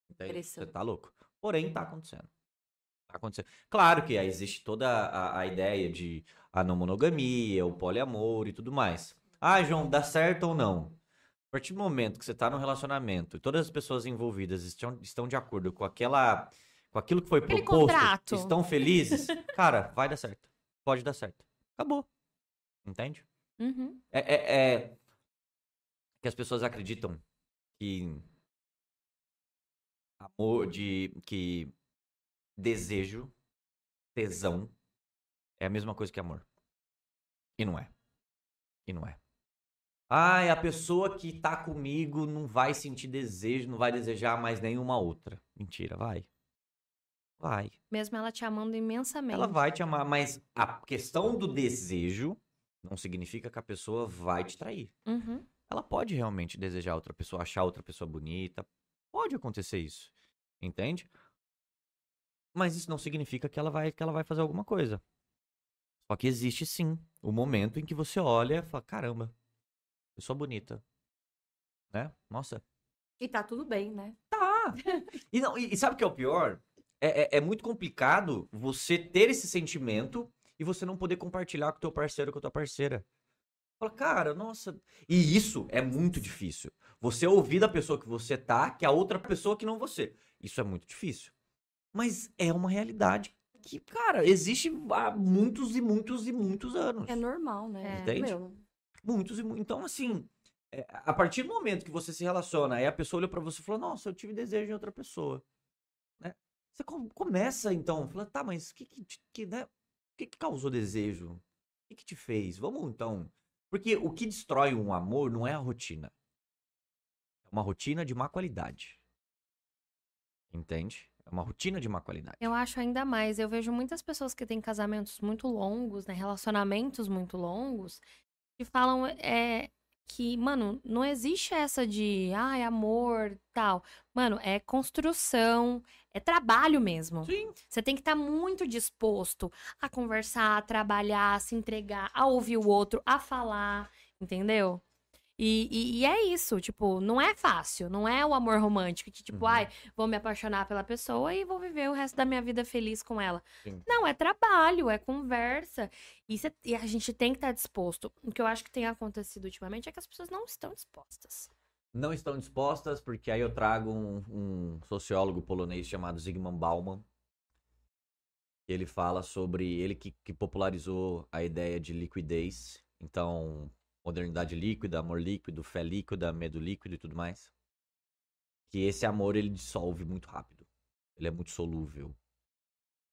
Entende? Você está louco. Porém, está acontecendo. Tá acontecendo. Claro que existe toda a, a ideia de a não monogamia, o poliamor e tudo mais. Ah, João, dá certo ou não? A partir do momento que você está num relacionamento e todas as pessoas envolvidas estão, estão de acordo com aquela com aquilo que foi Aquele proposto, contrato. estão felizes, cara, vai dar certo. Pode dar certo. Acabou. Entende? Uhum. É, é- é que as pessoas acreditam que amor de que desejo, tesão é a mesma coisa que amor. E não é. E não é. Ai, a pessoa que tá comigo não vai sentir desejo, não vai desejar mais nenhuma outra. Mentira, vai. Vai. Mesmo ela te amando imensamente. Ela vai te amar, mas a questão do desejo não significa que a pessoa vai te trair. Uhum. Ela pode realmente desejar outra pessoa, achar outra pessoa bonita. Pode acontecer isso. Entende? Mas isso não significa que ela vai que ela vai fazer alguma coisa. Só que existe sim o momento em que você olha e fala: caramba, Pessoa bonita. Né? Nossa. E tá tudo bem, né? E, não, e, e sabe o que é o pior? É, é, é muito complicado você ter esse sentimento e você não poder compartilhar com o teu parceiro, com a tua parceira. Fala, cara, nossa. E isso é muito difícil. Você ouvir da pessoa que você tá, que é a outra pessoa que não você. Isso é muito difícil. Mas é uma realidade que, cara, existe há muitos e muitos e muitos anos. É normal, né? É. Entende? Meu, Muitos e muitos. Então, assim, é, a partir do momento que você se relaciona, aí a pessoa olha pra você e fala, nossa, eu tive desejo em outra pessoa. Né? Você com- começa, então, fala, tá, mas o que que, que, né? que que causou desejo? O que que te fez? Vamos, então... Porque o que destrói um amor não é a rotina. É uma rotina de má qualidade. Entende? É uma rotina de má qualidade. Eu acho ainda mais. Eu vejo muitas pessoas que têm casamentos muito longos, né? Relacionamentos muito longos, que falam é, que, mano, não existe essa de, ai, amor, tal. Mano, é construção, é trabalho mesmo. Sim. Você tem que estar muito disposto a conversar, a trabalhar, a se entregar, a ouvir o outro, a falar, entendeu? E, e- e é isso, tipo, não é fácil, não é o amor romântico que, tipo, Uhum. ai, vou me apaixonar pela pessoa e vou viver o resto da minha vida feliz com ela. Sim. Não, é trabalho, é conversa. E, cê- e a gente tem que estar disposto. O que eu acho que tem acontecido ultimamente é que as pessoas não estão dispostas. não estão dispostas, porque aí eu trago um, um sociólogo polonês chamado Zygmunt Bauman. Ele fala sobre. Ele que, que popularizou a ideia de liquidez. Então, modernidade líquida, amor líquido, fé líquida, medo líquido e tudo mais. Que esse amor ele dissolve muito rápido. Ele é muito solúvel.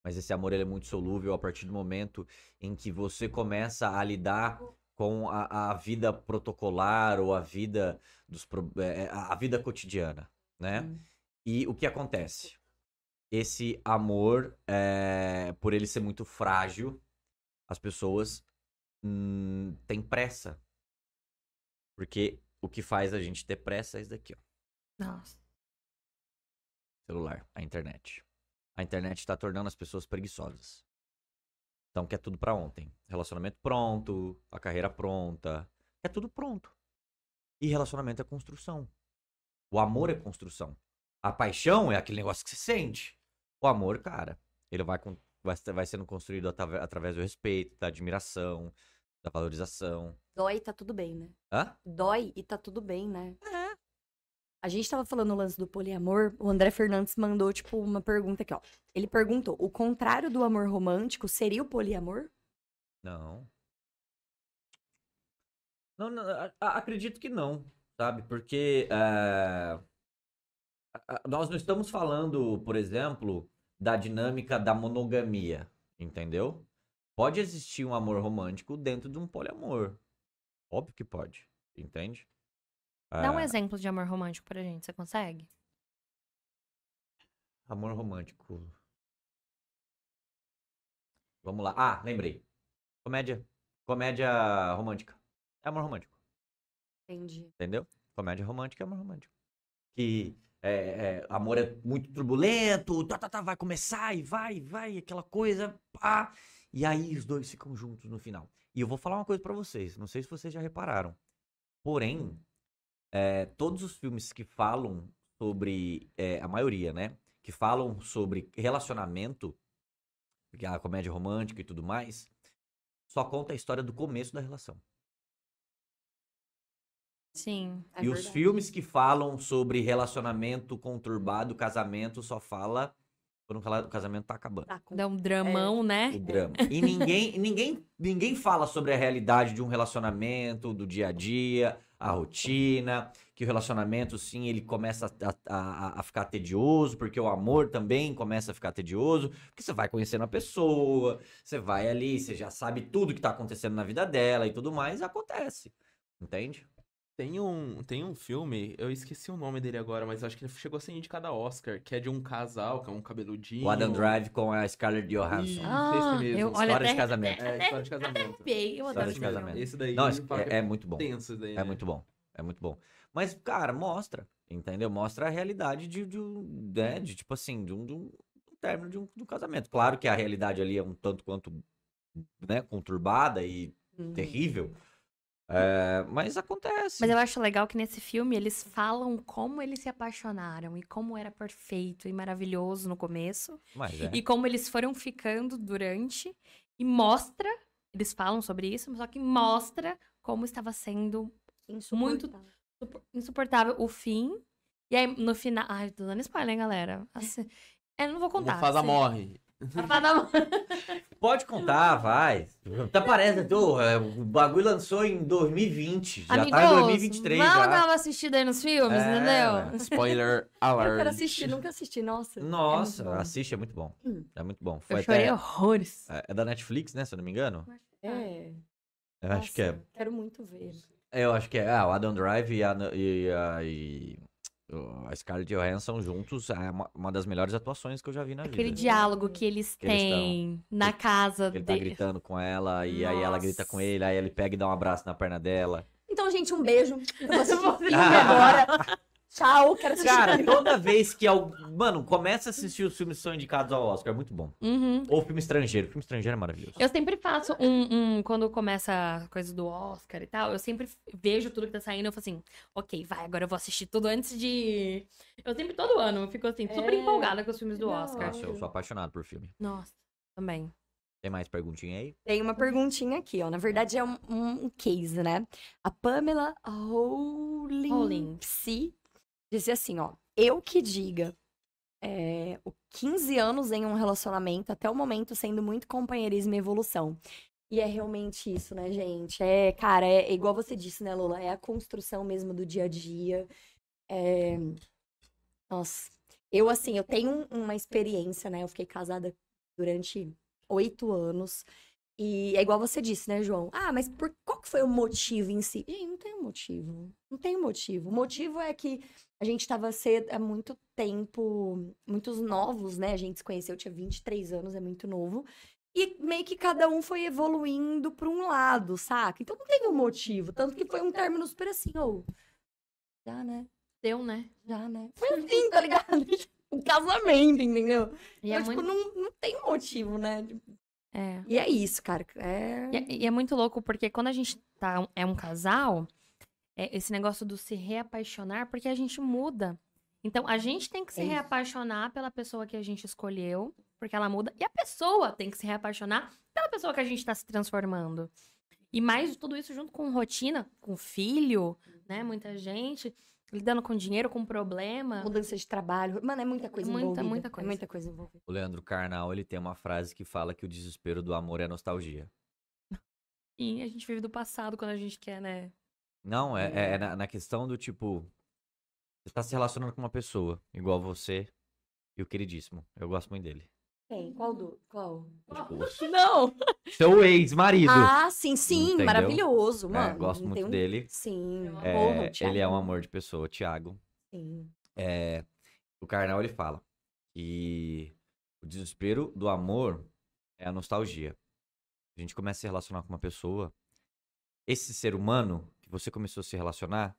Mas esse amor ele é muito solúvel a partir do momento em que você começa a lidar com a, a vida protocolar ou a vida dos é, a a vida cotidiana, né? Hum. E o que acontece? Esse amor, é, por ele ser muito frágil, as pessoas hum, têm pressa. Porque o que faz a gente ter pressa é isso daqui, ó. Nossa. Celular, a internet. A internet está tornando as pessoas preguiçosas. Então quer tudo pra ontem. Relacionamento pronto, a carreira pronta, é tudo pronto. E relacionamento é construção. O amor é construção. A paixão é aquele negócio que você sente. O amor, cara, ele vai, vai, vai sendo construído através do respeito, da admiração, da valorização. Dói e tá tudo bem, né? Hã? Dói e tá tudo bem, né? A gente tava falando o lance do poliamor, o André Fernandes mandou, tipo, uma pergunta aqui, ó. Ele perguntou, o contrário do amor romântico seria o poliamor? Não. Não, não, a- a- acredito que não, sabe? Porque eh, a- nós não estamos falando, por exemplo, da dinâmica da monogamia, entendeu? Pode existir um amor romântico dentro de um poliamor. Óbvio que pode, entende? Dá um Eh, exemplo de amor romântico pra gente, você consegue? Amor romântico. Vamos lá. Ah, lembrei. Comédia. Comédia romântica. É amor romântico. Entendi. Entendeu? Comédia romântica é amor romântico. Que é, é, amor é muito turbulento, tá, tá, tá, vai começar e vai, vai, aquela coisa, pá. E aí os dois ficam juntos no final. E eu vou falar uma coisa pra vocês, não sei se vocês já repararam. Porém, é, todos os filmes que falam sobre, é, a maioria, né? Que falam sobre relacionamento, porque a comédia romântica e tudo mais, só conta a história do começo da relação. Sim. É e os verdade. filmes que falam sobre relacionamento conturbado, casamento, só fala quando o casamento tá acabando. Tá com... Dá um dramão, né? O drama. E ninguém, ninguém, ninguém fala sobre a realidade de um relacionamento, do dia a dia, a rotina, que o relacionamento, sim, ele começa a, a, a ficar tedioso, porque o amor também começa a ficar tedioso, porque você vai conhecendo a pessoa, você vai ali, você já sabe tudo que tá acontecendo na vida dela e tudo mais, e acontece. Entende? Tem um, tem um filme, eu esqueci o nome dele agora, mas acho que ele chegou a ser indicado a Oscar, que é de um casal, que é um cabeludinho. O Adam Drive com a Scarlett Johansson. Ah, esse mesmo. eu- olha, História de até- casamento. É, história de casamento. Arrepiei, Eu adoro História de esse filme. casamento. Esse daí Não, esse- é, é muito bom. daí, É né? muito bom. É muito bom. Mas, cara, mostra, entendeu? Mostra a realidade de, de, um- né, de tipo assim, de um, de um término de um, de um casamento. Claro que a realidade ali é um tanto quanto, né, conturbada e Uhum. terrível. É, mas acontece. Mas eu acho legal que nesse filme eles falam como eles se apaixonaram e como era perfeito e maravilhoso no começo. Mas é. E como eles foram ficando durante. E mostra. Eles falam sobre isso, só que mostra como estava sendo Muito- Insuportável. supo- insuportável o fim. E aí, no final. Ai, tô dando spoiler, hein, galera. Assim, eu não vou O contar. Mufasa assim. morre. Morre. Pode contar, vai. Tá parecendo, tô, é, o bagulho lançou em 2020. Já tá em Amigos, 2023 Vamos já. dar uma assistida aí nos filmes, É, entendeu? Spoiler Eu quero alert. assistir, nunca assisti, nossa. é Nossa, bom. assiste, é muito bom. Hum. É muito bom. Foi Eu chorei até- horrores. é, é da Netflix, né? Se eu não me engano. É. Eu acho que é. nossa, Quero muito ver. Eu acho que é. Ah, o Adam Drive e a, e a, e a Scarlett Johansson juntos é uma, uma das melhores atuações que eu já vi na Aquele vida. diálogo que eles Que eles têm na casa Ele tá dele. gritando com ela, e aí ela grita com Nossa. ele, aí ele pega e dá um abraço na perna dela. Então, gente, um beijo. Eu vou assistir agora. Tchau, quero assistir. Cara, toda vez que. Al... Mano, começa a assistir os filmes que são indicados ao Oscar, é muito bom. Uhum. Ou filme estrangeiro. Filme estrangeiro é maravilhoso. Eu sempre faço um, um- Quando começa a coisa do Oscar e tal, eu sempre vejo tudo que tá saindo. Eu falo assim, ok, vai, agora eu vou assistir tudo antes de. Eu sempre, todo ano, eu fico assim, super É, empolgada com os filmes do legal. Oscar. Nossa, eu sou apaixonado por filme. Nossa, também. Tem mais perguntinha aí? Tem uma perguntinha aqui, ó. Na verdade, é um, um- um case, né? A Pamela Rowling, Rowling. Disse assim, ó. Eu que diga, é, o 15 anos em um relacionamento, até o momento sendo muito companheirismo e evolução. E é realmente isso, né, gente? É, cara, é igual você disse, né, Lola? É a construção mesmo do dia a dia. É... Nossa, eu assim, eu tenho um- uma experiência, né? Eu fiquei casada durante oito anos. E é igual você disse, né, João? Ah, mas por qual que foi o motivo em si? Gente, não tem um motivo. Não tem um motivo. O motivo é que a gente tava cedo, há muito tempo, muitos novos, né? A gente se conheceu, eu tinha 23 anos, é muito novo. E meio que cada um foi evoluindo para um lado, saca? Então não teve um motivo. Tanto que foi um término super assim, ou. já, né? Deu, né? Já, né? Foi assim, tá ligado? Um casamento, entendeu? E então, é, tipo, muito... não, não tem motivo, né? É. E é isso, cara. É. E é- E é muito louco porque quando a gente tá, é um casal, é esse negócio do se reapaixonar, porque a gente muda. Então, a gente tem que se É reapaixonar pela pessoa que a gente escolheu, porque ela muda, e a pessoa tem que se reapaixonar pela pessoa que a gente tá se transformando. E mais tudo isso junto com rotina, com filho, né? Muita gente lidando com dinheiro, com problema. Mudança de trabalho. Mano, é muita coisa Muita, envolvida. muita coisa. É muita coisa envolvida. O Leandro Carnal, ele tem uma frase que fala que o desespero do amor é nostalgia. E a gente vive do passado quando a gente quer, né? Não, é, é- é na, na questão do tipo. Você tá se relacionando com uma pessoa, igual você e o queridíssimo. Eu gosto muito dele. Quem? Qual do. Qual? Tipo, Não! seu ex-marido. Ah, sim, sim. Entendeu? Maravilhoso, É, mano. gosto Não muito um- dele. Sim. É, ele é um amor de pessoa, o Thiago. Sim. É, o Karnal ele fala que o desespero do amor é a nostalgia. A gente começa a se relacionar com uma pessoa, esse ser humano que você começou a se relacionar,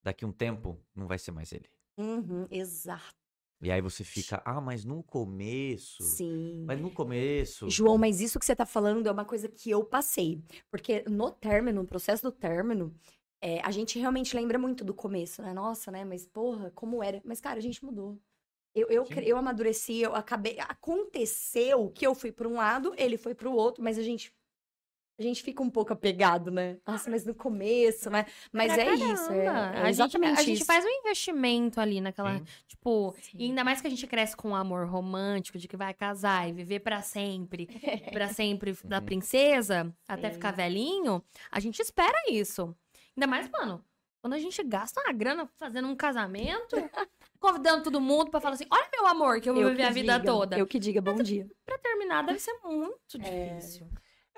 daqui a um tempo não vai ser mais ele. Uhum, exato. E aí você fica, ah, mas no começo. Sim. Mas no começo. João, mas isso que você tá falando é uma coisa que eu passei. Porque no término, no processo do término, é, a gente realmente lembra muito do começo, né? Nossa, né? Mas, porra, como era? Mas, cara, a gente mudou. Eu, eu, eu amadureci, eu acabei. Aconteceu que eu fui para um lado, ele foi para o outro, mas a gente. A gente fica um pouco apegado, né? Nossa, mas no começo, né? Mas Pra é isso. É, caramba. é a, gente, a gente isso. faz um investimento ali naquela. Sim. Tipo, Sim. e ainda mais que a gente cresce com um amor romântico, de que vai casar e viver pra sempre, pra sempre da Uhum. princesa, até ficar velhinho, a gente espera isso. Ainda mais, mano, quando a gente gasta uma grana fazendo um casamento, convidando todo mundo pra falar assim: olha, meu amor, que eu vou Eu viver a vida diga, toda. Eu que diga bom dia. Pra terminar, deve ser muito É.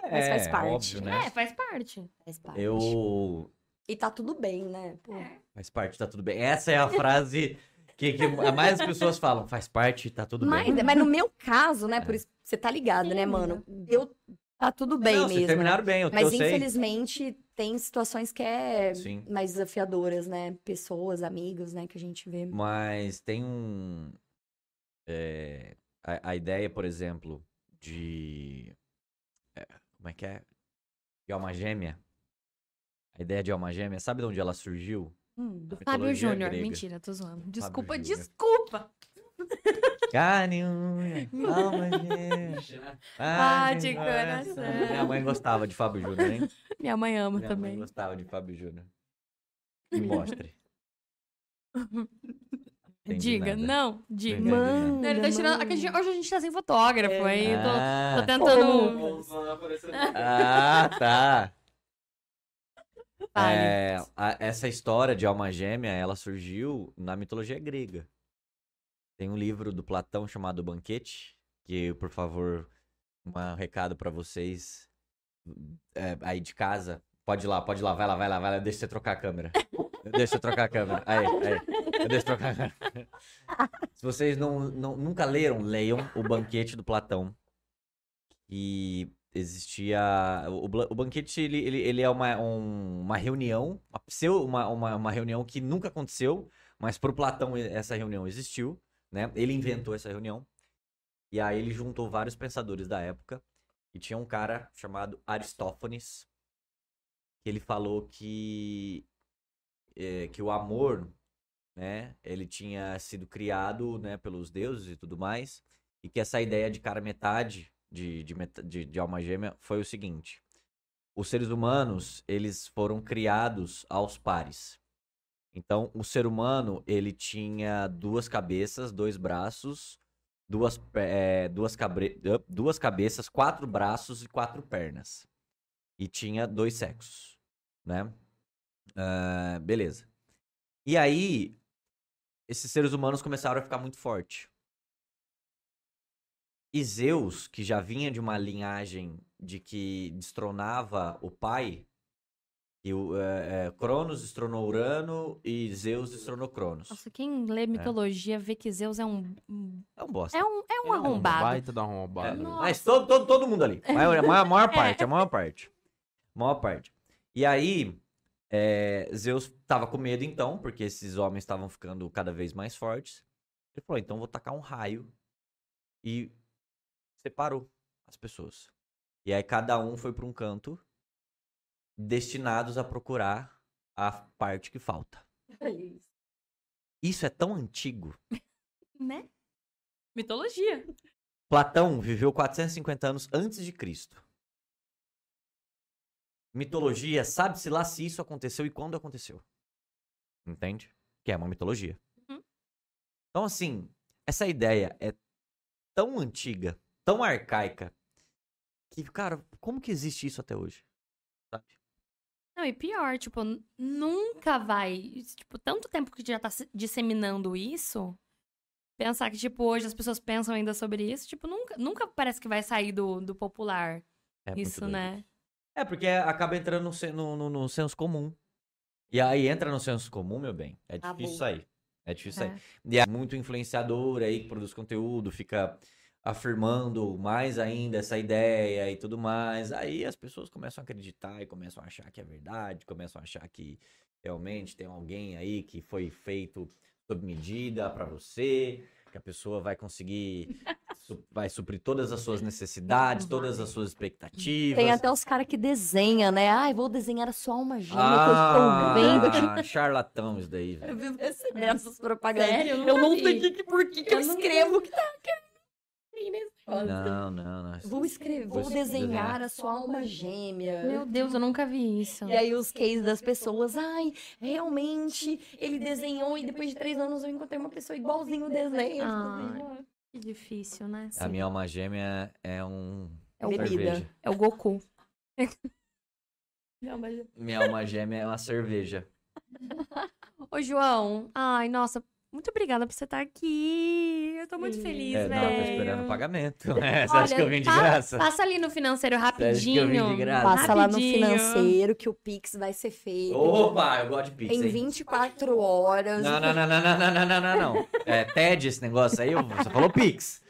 difícil. Mas faz É, parte. Óbvio, né? É, faz parte. Faz parte. Eu. E tá tudo bem, né? Pô. Faz parte, tá tudo bem. Essa é a frase que, que a mais as pessoas falam. Faz parte, tá tudo Mas, bem. mas no meu caso, né? É. Por isso você tá ligado, né, Sim. mano? Deu. Tá tudo bem Não, mesmo. vocês né? terminaram bem, eu, Mas eu sei. infelizmente tem situações que é Sim. mais desafiadoras, né? Pessoas, amigos, né, que a gente vê. Mas tem um. é, a, a ideia, por exemplo, de. Como é que é? De alma gêmea. A ideia de alma gêmea, sabe de onde ela surgiu? Hum. Do Fábio Júnior. Mentira, tô zoando. Desculpa, Júnior. desculpa. Carne, alma gêmea. Ah, de coração. Minha mãe gostava de Fábio Júnior, hein? Minha mãe ama Minha mãe também. gostava de Fábio Júnior. Me mostre. Entendi Diga, nada. não, diga. Nada. Não, ele tá tirando. aqui a gente- Hoje a gente tá sem fotógrafo, aí eu tô, Ah, tô tentando. ah, tá. É, a- essa história de alma gêmea, ela surgiu na mitologia grega. Tem um livro do Platão chamado Banquete, que, por favor, um recado pra vocês é, aí de casa. Pode ir lá, pode ir lá, vai lá, vai lá, vai lá, deixa você trocar a câmera. Deixa eu trocar a câmera. Aí, aí. Se vocês não, não- nunca leram, leiam o Banquete do Platão. E existia. O, o banquete ele, ele, ele é uma, um- uma reunião, uma, uma, uma, reunião que nunca aconteceu, mas pro Platão essa reunião existiu, né? Ele inventou essa reunião. E aí ele juntou vários pensadores da época. E tinha um cara chamado Aristófanes, que ele falou que, eh, que o amor, né? Ele tinha sido criado, né, pelos deuses e tudo mais. E que essa ideia de cara metade de, de, de, de alma gêmea foi o seguinte: os seres humanos eles foram criados aos pares. Então, o ser humano ele tinha duas cabeças, dois braços, duas, eh, duas, cabre- duas cabeças, quatro braços e quatro pernas. E tinha dois sexos, né? Ah, beleza. E aí, esses seres humanos começaram a ficar muito fortes. E Zeus, que já vinha de uma linhagem de que destronava o pai, e o é, é, Cronos destronou Urano e Zeus destronou Cronos. Nossa, quem lê mitologia vê que Zeus é um. É um bosta. É um, é um Ele é um arrombado. Baita da É, arrombado. Mas todo, todo, todo mundo ali. A maior, a maior, a maior parte, a maior parte. Maior parte. E aí, é, Zeus tava com medo então, porque esses homens estavam ficando cada vez mais fortes. Ele falou, então vou tacar um raio. E separou as pessoas. E aí cada um foi para um canto, destinados a procurar a parte que falta. Isso é tão antigo. Né? Mitologia. Platão viveu 450 anos antes de Cristo. Mitologia, sabe-se lá se isso aconteceu e quando aconteceu. Entende? Que é uma mitologia. Uhum. Então, assim, essa ideia é tão antiga, tão arcaica, que, cara, como que existe isso até hoje? Sabe? Não, e pior, tipo, nunca vai. Tipo, tanto tempo que já tá se- disseminando isso. Pensar que, tipo, hoje as pessoas pensam ainda sobre isso, tipo, nunca, nunca parece que vai sair do, do popular. É isso, né? É, porque acaba entrando no, no, no- no senso comum. E aí entra no senso comum, meu bem. É Tá difícil bom. sair. É difícil sair. É. E é muito influenciador aí que produz conteúdo, fica afirmando mais ainda essa ideia e tudo mais. Aí as pessoas começam a acreditar e começam a achar que é verdade, começam a achar que realmente tem alguém aí que foi feito sob medida pra você, que a pessoa vai conseguir, vai suprir todas as suas necessidades, todas as suas expectativas. Tem até os caras que desenham, né? Ai, vou desenhar a sua alma gêmea que eu estou vendo. Ah, charlatão isso daí, Eu velho. vivo recebendo essas propagandas. Sério? Eu Eu, não vi. sei que, que- por que, que eu, Eu escrevo que tá Não, não, não. Vou escrever, Vou vou desenhar. desenhar a sua alma gêmea. Meu Deus, eu nunca vi isso. E aí os cases das pessoas, ai, realmente, ele desenhou e depois de três anos eu encontrei uma pessoa igualzinho o desenho. Ai. Que difícil, né? A minha alma gêmea é um. É o Bebida. cerveja. É o Goku. Minha alma gêmea é uma cerveja. Ô, João. Ai, nossa, muito obrigada por você estar aqui. Eu tô muito Sim. feliz, É, velho. não, tô esperando o pagamento. É, você acha que eu vim de pa- graça? Passa ali no financeiro acha que eu rapidinho. vim de graça? Passa lá no Rapidinho. financeiro que o Pix vai ser feito Opa, eu gosto de pizza. em hein? 24 horas. Não, não, não, não, não, não, não, não, não, não. É TED esse negócio aí, você falou Pix.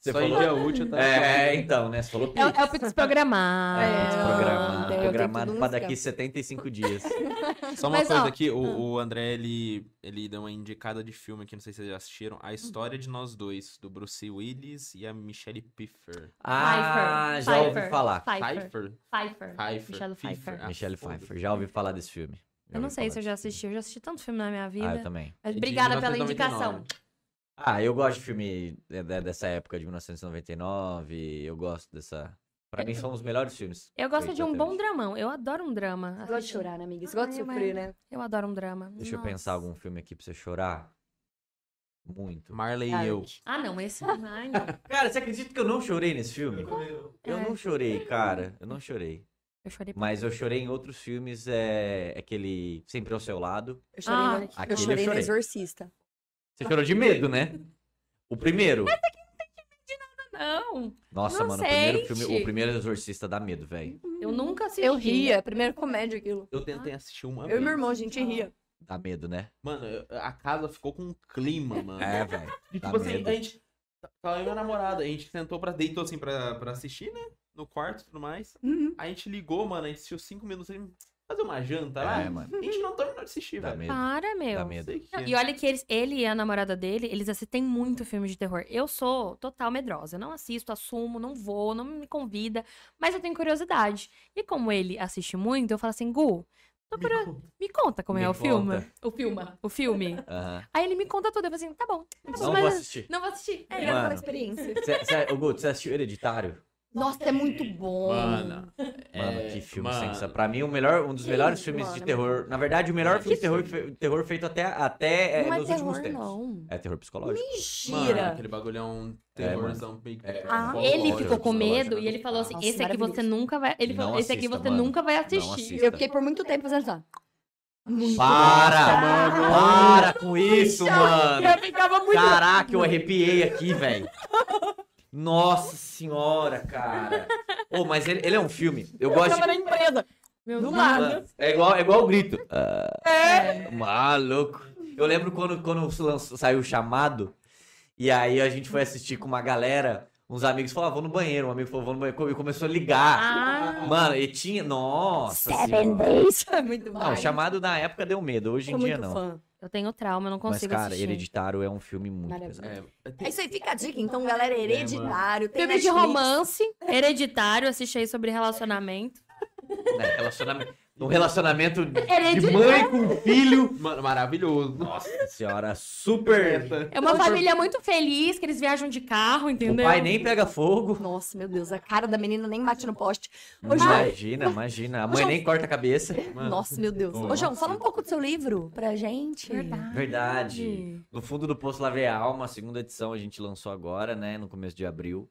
Você Só em falou. dia útil, tá? É, então, né? Você falou É, o- é o Pix programado. É, Programado, eu programado pra tudo daqui uns 75 dias. Só uma Mas, coisa ó, aqui, o, o André, ele, ele deu uma indicada de filme aqui, não sei se vocês já assistiram, A História de Nós Dois, do Bruce Willis e a Michelle Pfeiffer. Ah, Pfeiffer, já ouvi Pfeiffer, falar. Pfeiffer. Pfeiffer? Pfeiffer. Michelle Pfeiffer. Ah, Michelle. Pfeiffer, já ouvi falar desse filme. Eu não ouvi sei se eu já assisti. Eu já assisti tanto filme na minha filme. Ah, eu vida. também. Mas É obrigada pela 1999. indicação. Ah, eu gosto de filme de- de- dessa época de 1999. Eu gosto dessa. Pra mim são os melhores filmes. Eu gosto de um bom dramão. Eu adoro um drama. Você gosta de chorar, né, amiga? Você gosta de sofrer, né? Eu adoro um drama. Deixa eu pensar Nossa. algum filme aqui pra você chorar. Muito. Marley e eu. Ah, não, esse ai, não. Cara, você acredita que eu não chorei nesse filme? Eu É. não chorei, cara. Eu não chorei. Eu chorei Mas eu chorei em outros filmes. É aquele Sempre ao seu lado. Eu chorei, Ah, no... aquele eu eu chorei no chorei. Exorcista. Você chorou de medo, né? O primeiro. Não, Nossa, Não mano, o primeiro filme, o primeiro Exorcista dá medo, velho. eu nunca assisti. Eu ria, é primeira comédia aquilo. Eu tentei assistir uma Eu vez. e meu irmão, a gente ria. Dá medo, né? Mano, a casa ficou com um clima, mano. É, velho. E, tipo assim, medo. a gente. Tava eu e minha namorada, a gente sentou pra. deitou assim pra, pra assistir, né? No quarto e tudo mais. Uhum. A gente ligou, mano, a gente assistiu cinco minutos assim, fazer uma janta lá. É, mano. A gente não terminou de assistir, velho. Para, meu. Dá Não medo. o Não, é. E olha que eles, ele e a namorada dele, eles assistem muito filme de terror. Eu sou total medrosa. Eu não assisto, assumo, não vou, não me convida. Mas eu tenho curiosidade. E como ele assiste muito, eu falo assim, Gu, tô Me conta. Me conta como Me é o filme. O filme. O filme. Aham. Aí ele me conta tudo. Eu falo assim, tá bom. Não Mas- vou assistir. Não vou assistir. É, Mano. aquela experiência. Cê, cê, ô, Guto, você assistiu Hereditário? Nossa, é muito bom. Mano. Mano, é, que filme mano. sensacional. Pra mim, o melhor, um dos Que melhores isso, filmes mano, de é terror. Na verdade, o melhor filme de terror, fe- terror feito até, até é, não é nos últimos terror, tempos. não. É terror psicológico. Mano, Mentira. aquele bagulho é um É, terrorzão meio É. Ah, Ele ficou com medo e ele falou assim: Nossa, esse aqui você nunca vai. Ele falou, esse aqui você mano. nunca vai assistir. assista. Eu fiquei por muito tempo fazendo isso. Muito Para! mano. Para com isso, mano! Eu ficava muito. Caraca, eu arrepiei aqui, velho. Nossa senhora, cara. Ô, mas ele, ele é um filme. Eu gosto de. na empresa. Meu Do nada. É igual, é igual o grito. É. Maluco. Eu lembro quando, quando saiu o chamado. E aí a gente foi assistir com uma galera. Uns amigos falaram, "Ah, vou no banheiro. Um amigo falou, vou no banheiro. E começou a ligar. Ah, Mano, e tinha. Nossa. Seven senhora. Days. É muito bom. Não, o chamado na época deu medo. Hoje em dia não. fã. Eu tenho trauma, eu não Mas, consigo cara, assistir. Hereditário é um filme muito pesado. É, É isso aí, fica a dica. Então, galera, hereditário. tem Filme de romance, hereditário, assisti aí sobre relacionamento. Né, relacionamento, um relacionamento de mãe com filho. Mano, maravilhoso. Nossa senhora, super. É uma família muito feliz, que eles viajam de carro, O entendeu? pai nem pega fogo. Nossa, meu Deus, a cara da menina nem bate no poste. Ô, Hum, João, Imagina, imagina. A mãe João- nem corta a cabeça. Mano. Nossa, meu Deus. Ô, João, fala um pouco do seu livro pra gente. Verdade. Verdade. No fundo do Poço Lavei a Alma, a segunda edição a gente lançou agora, né? No começo de abril.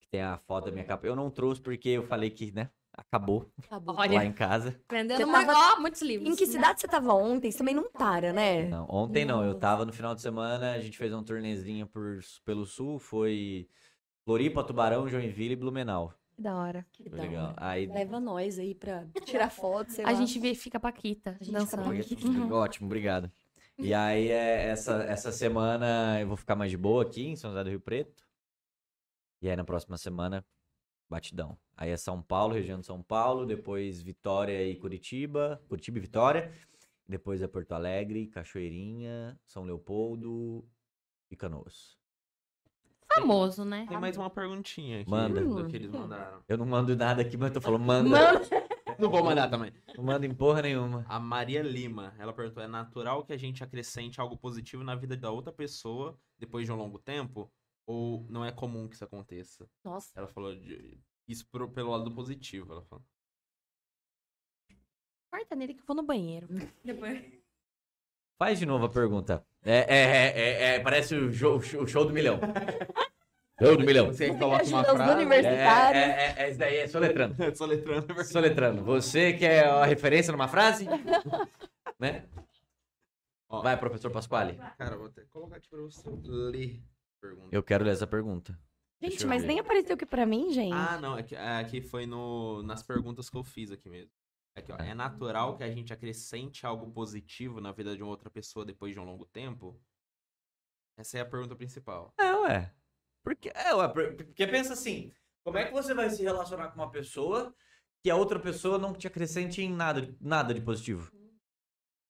Que tem a foto da minha capa. Eu não trouxe porque eu falei que, né? Acabou Acabou. Olha. lá em casa. Vendendo muito, tava- ó, muitos livros. Em que cidade você tava ontem? Você também não para, né? Não, ontem não. Eu tava no final de semana, a gente fez um tornezinho por, pelo sul. Foi Floripa, Tubarão, Joinville e Blumenau. Que da hora. Que da legal. hora. Aí Leva nós aí pra tirar foto, sei A lá. gente fica paquita, A gente dançando. fica Uhum. Ótimo, obrigado. E aí, é, essa, essa semana eu vou ficar mais de boa aqui em São José do Rio Preto. E aí, na próxima semana, batidão. Aí é São Paulo, região de São Paulo, depois Vitória e Curitiba, Curitiba e Vitória. Depois é Porto Alegre, Cachoeirinha, São Leopoldo e Canoas. Famoso, né? Tem mais uma perguntinha aqui Manda. do que eles mandaram. Eu não mando nada aqui, mas eu tô falando, manda. Mano, Não vou mandar também. Não mando em porra nenhuma. A Maria Lima, ela perguntou: é natural que a gente acrescente algo positivo na vida da outra pessoa depois de um longo tempo? Ou não é comum que isso aconteça? Nossa. Ela falou de, isso pro- pelo lado positivo. Ela falou. corta nele que eu vou no banheiro. Depois. Faz de novo a pergunta. É, é, é, é, é, parece o show, o show do milhão. Show do milhão. Você coloca uma frase. É, universitários. é, é, é isso daí, é soletrando. Soletrando. Soletrando. Você quer a referência numa frase? né? Ó. Vai, professor Pasquale. Cara, vou até colocar aqui pra você ler a pergunta. Eu quero ler essa pergunta. Gente, mas ver. nem apareceu aqui pra mim, gente. Ah, não, é que, é que foi no, nas perguntas que eu fiz aqui mesmo. Aqui, ó, é natural que a gente acrescente algo positivo na vida de uma outra pessoa depois de um longo tempo? Essa é a pergunta principal. É, ué. Porque, é, ué, por- porque pensa assim, como é que você vai se relacionar com uma pessoa que a outra pessoa não te acrescente em nada, nada de positivo?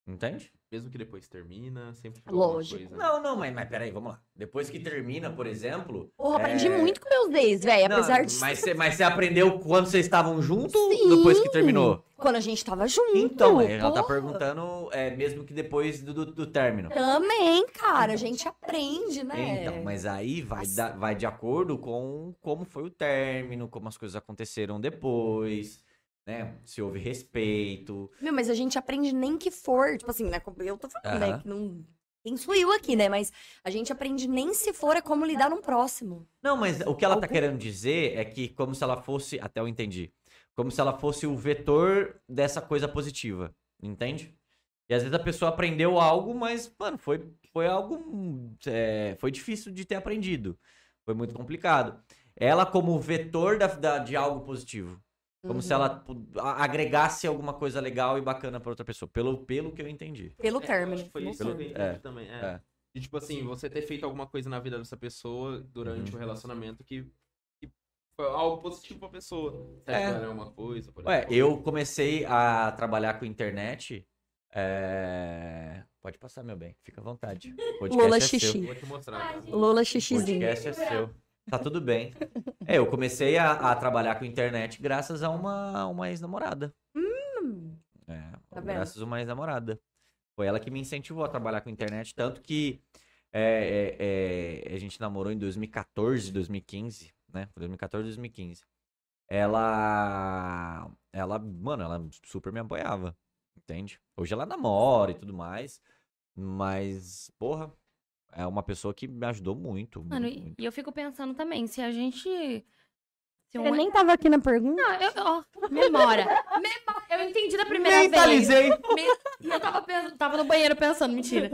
Entende? Mesmo que depois termina, sempre fica alguma Lógico. coisa. Não, não, mas, mas peraí, vamos lá. Depois que termina, por exemplo. Porra, aprendi é, muito com meus ex, velho. Apesar de. mas, você, mas você aprendeu quando vocês estavam juntos Sim. depois que terminou? Quando a gente tava junto. Então, ela tá porra. perguntando, é, mesmo que depois do, do, do término. Também, cara. A gente aprende, né? Então, mas aí vai, da- vai de acordo com como foi o término, como as coisas aconteceram depois, né? Se houve respeito. Meu, mas a gente aprende nem que for. Tipo assim, né? Eu tô falando, né? Que não. Quem sou eu aqui, né? Mas a gente aprende nem se for é como lidar num próximo. Não, mas o que ela tá querendo dizer é que como se ela fosse, até eu entendi, como se ela fosse o vetor dessa coisa positiva, entende? E às vezes a pessoa aprendeu algo, mas, mano, foi, foi algo. é, foi difícil de ter aprendido. Foi muito complicado. Ela, como vetor da, da- de algo positivo. Como Uhum. se ela agregasse alguma coisa legal e bacana pra outra pessoa. Pelo, pelo que eu entendi. Pelo É, término. acho que Foi isso que eu término. entendi É, também. É. é. E, tipo assim, você ter feito alguma coisa na vida dessa pessoa durante Uhum. o relacionamento que, que foi algo positivo pra pessoa. Você É. alguma coisa, por Ué, exemplo. eu comecei a trabalhar com internet. é, Pode passar, meu bem. Fica à vontade. O Lola é xixi. seu. Vou te mostrar. Lola O xixizinho. podcast é seu. Tá tudo bem. É, eu comecei a, a trabalhar com internet graças a uma, uma ex-namorada. Hum, É, Tá vendo? graças a uma ex-namorada. Foi ela que me incentivou a trabalhar com internet, tanto que é, é, é, a gente namorou em 2014, 2015, né? Foi 2014, 2015. Ela, ela, mano, ela super me apoiava, entende? Hoje ela namora e tudo mais, mas, porra, é uma pessoa que me ajudou muito. Mano, muito, e muito. e eu fico pensando também, se a gente. Se um... Você nem tava aqui na pergunta. Não, eu, ó, memória. Memória. Eu entendi da primeira vez. Mentalizei! Me- E eu tava, pens- tava no banheiro pensando, mentira.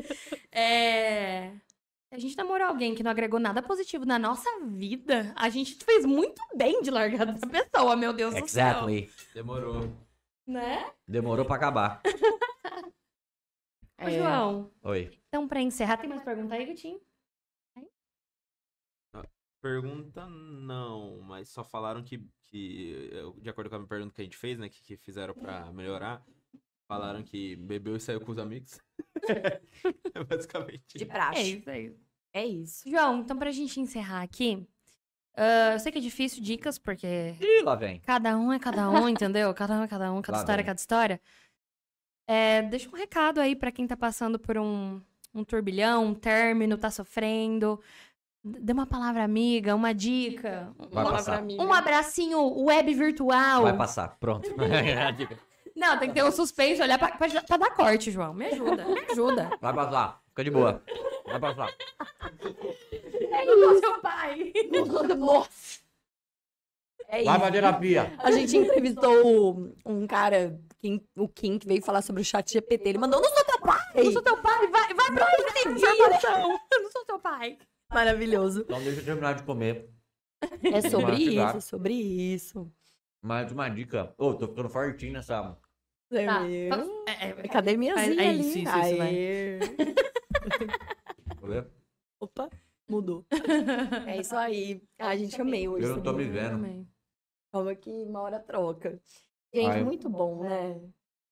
É. Se a gente namorou alguém que não agregou nada positivo na nossa vida, a gente fez muito bem de largar dessa pessoa, meu Deus do céu. Exactly. Demorou. Né? Demorou pra acabar. Ô, João, Oi. Então pra encerrar, tem mais pergunta aí, Gutinho? Pergunta não, mas só falaram que, que eu- de acordo com a pergunta que a gente fez, né, que, que fizeram pra melhorar, falaram que bebeu e saiu com os amigos. É Basicamente. De É praxe. isso, é isso. É isso. João, então pra gente encerrar aqui, ah, eu sei que é difícil dicas, porque Ih, lá vem. cada um é cada um, entendeu? Cada um é cada um, cada Lá história é vem. cada história. É, deixa um recado aí pra quem tá passando por um, um turbilhão, um término, tá sofrendo. Dê uma palavra amiga, uma dica. Vai um, passar. um abracinho web virtual. Vai passar. Pronto. Não, tem que ter um suspense, olhar pra, pra, pra dar corte, João. Me ajuda, me ajuda. Vai passar. Fica de boa. Vai passar. É igual seu pai. Nossa. É Vai pra terapia. A gente entrevistou um cara, Kim- o Kim, que veio falar sobre o chat GPT. Ele mandou, não sou teu pai! Eu não sou teu pai, vai, vai pra informação. Eu não sou teu pai. Maravilhoso. Então deixa eu terminar de comer. É sobre isso, sobre isso. Mais uma dica. Ô, tô ficando fortinho nessa. Tá. Viu? É, é, é. Academiazinha É ali. isso, isso, isso. Opa, mudou. É isso aí. Ah, a gente amei hoje. Eu não tô me vendo. Amém. Calma que uma hora troca. Gente, Ai. muito bom, né?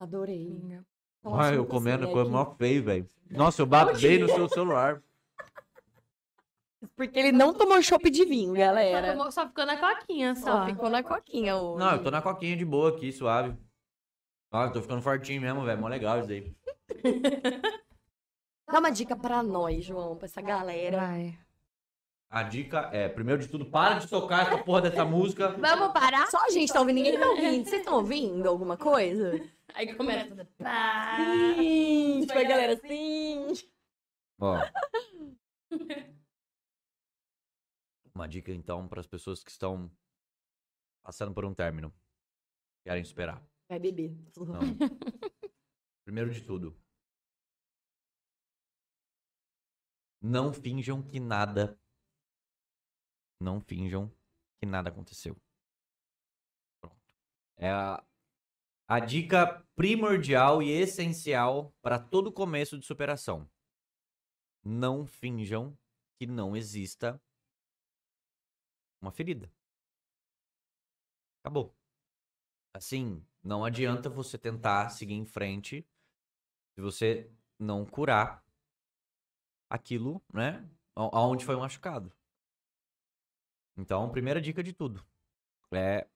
Adorei. Amiga. Nossa, Ai, eu nunca comendo, sei coisa mó feio, velho. Nossa, eu bato bem no seu celular. Porque ele não tomou chopp de vinho, Só, galera. tomou- só ficou na coquinha, Só só. ficou na coquinha hoje. Não, eu tô na coquinha de boa aqui, suave. Ah, eu tô ficando fortinho mesmo, velho. Mó legal isso aí. Dá uma dica pra nós, João, pra essa galera. Vai. A dica é, primeiro de tudo, para de tocar essa porra dessa música. Vamos parar? Só a gente tá ouvindo, ninguém tá ouvindo. Vocês estão ouvindo alguma coisa? Aí começa tudo. Sim, tipo, a galera, sim. Ó. Uma dica, então, para as pessoas que estão passando por um término. Querem esperar. Vai beber. Não. Primeiro de tudo. Não finjam que nada. Não finjam que nada aconteceu. Pronto. É a, a dica primordial e essencial para todo começo de superação. Não finjam que não exista uma ferida. Acabou. Assim, não adianta você tentar seguir em frente se você não curar aquilo, né? Aonde foi machucado. Então, primeira dica de tudo é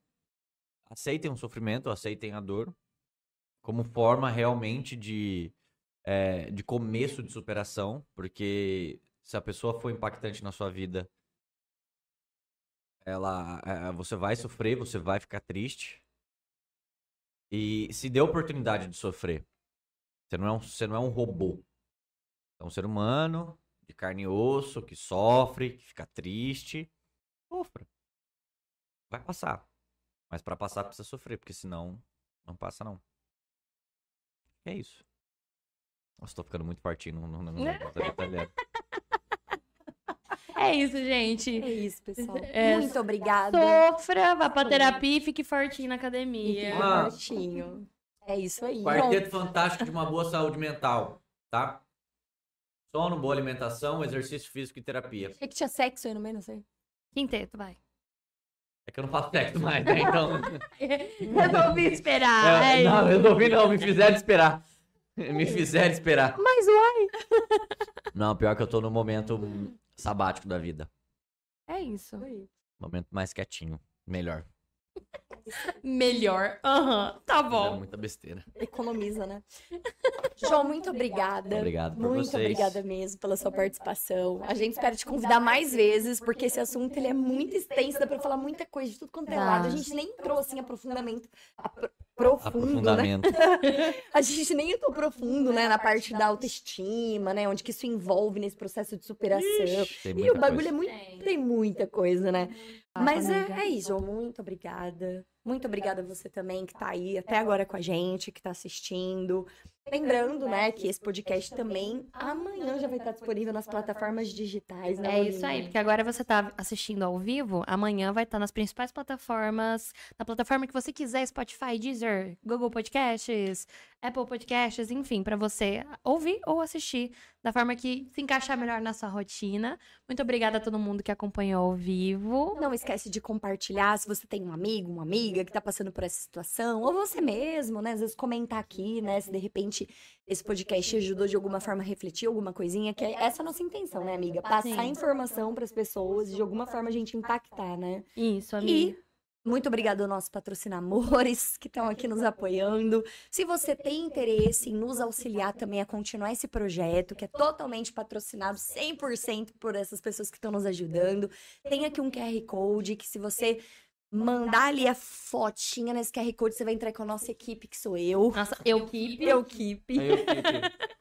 aceitem o sofrimento, aceitem a dor como forma realmente de, é, de começo de superação, porque se a pessoa for impactante na sua vida, ela, é, você vai sofrer, você vai ficar triste. E se dê oportunidade de sofrer. Você não é um, você não é um robô. É um ser humano de carne e osso que sofre, que fica triste. Sofra. Vai passar. Mas pra passar precisa sofrer, porque senão não passa não. É isso. Nossa, tô ficando muito fortinho, não, não, não. É isso, gente. É isso, pessoal. É, Muito obrigada. Sofra, vá pra terapia e fique fortinho na academia. Fique Ah. fortinho. É isso aí. Quarteto fantástico de uma boa saúde mental, tá? Sono, boa alimentação, exercício físico e terapia. Achei que tinha sexo aí no meio, não sei. Quinteto, vai. É que eu não faço sexo mais, né? Então. Resolvi esperar. É, é não, resolvi não, me fizeram esperar. Me fizeram esperar. Mas uai. Não, pior que eu tô no momento sabático da vida. É isso. Momento mais quietinho. Melhor. Melhor. Aham, tá É bom. muita besteira. Economiza, né? João, muito obrigada. Obrigado por Muito vocês. obrigada mesmo pela sua participação. A gente espera te convidar mais vezes, porque esse assunto ele é muito extenso, dá pra falar muita coisa de tudo quanto é lado. A gente nem entrou assim aprofundamento apro- profundo, né? A gente nem entrou profundo, né, na parte da autoestima, né, onde que isso envolve nesse processo de superação. Tem E o bagulho coisa. é muito, tem muita coisa, né? Mas é, é isso. Muito obrigada. Muito obrigada a você também que tá aí até agora com a gente, que tá assistindo. Lembrando, né, que esse podcast também amanhã já vai estar disponível nas plataformas digitais, né? É isso aí, porque agora você tá assistindo ao vivo, amanhã vai estar nas principais plataformas, na plataforma que você quiser, Spotify, Deezer, Google Podcasts, Apple Podcasts, enfim, pra você ouvir ou assistir da forma que se encaixar melhor na sua rotina. Muito obrigada a todo mundo que acompanhou ao vivo. Não esquece de compartilhar se você tem um amigo, uma amiga que tá passando por essa situação, ou você mesmo, né? Às vezes comentar aqui, né? Se de repente esse podcast ajudou de alguma forma a refletir alguma coisinha, que é essa a nossa intenção, né, amiga? Passar Sim. informação pras pessoas e de alguma forma a gente impactar, né? Isso, amiga. E muito obrigada aos nossos patrocinadores que estão aqui nos apoiando. Se você tem interesse em nos auxiliar também a continuar esse projeto, que é totalmente patrocinado 100% por essas pessoas que estão nos ajudando, tem aqui um QR Code que se você mandar ali a fotinha nesse QR Code, você vai entrar com a nossa equipe, que sou eu. Nossa, eu keep. Eu equipe. Eu Vai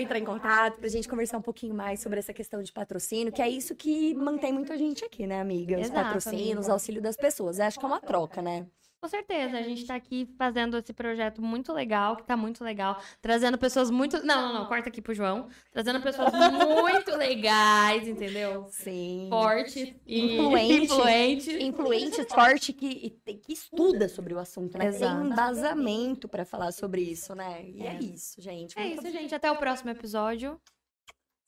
entrar em contato pra gente conversar um pouquinho mais sobre essa questão de patrocínio, que é isso que mantém muita gente aqui, né, amiga? Os Exato, patrocínios, amiga. auxílio das pessoas. Eu acho que é uma troca, né? Com certeza, a gente tá aqui fazendo esse projeto muito legal, que tá muito legal, trazendo pessoas muito. Não, não, não, corta aqui pro João. Trazendo pessoas muito legais, entendeu? Sim. Fortes e Influentes. influentes. Influente, forte, que, que estuda sobre o assunto, né? Exato. Tem embasamento pra falar sobre isso, né? E é, É. isso, gente. É Muito isso, gente. Até o próximo episódio.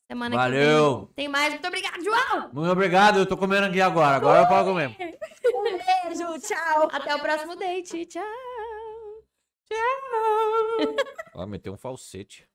Semana que Valeu! vem. Tem mais. Muito obrigada, João! Muito obrigado, eu tô comendo aqui agora. Agora eu posso comer. Beijo, tchau! Até o próximo date. Tchau! Ó, meteu um falsete.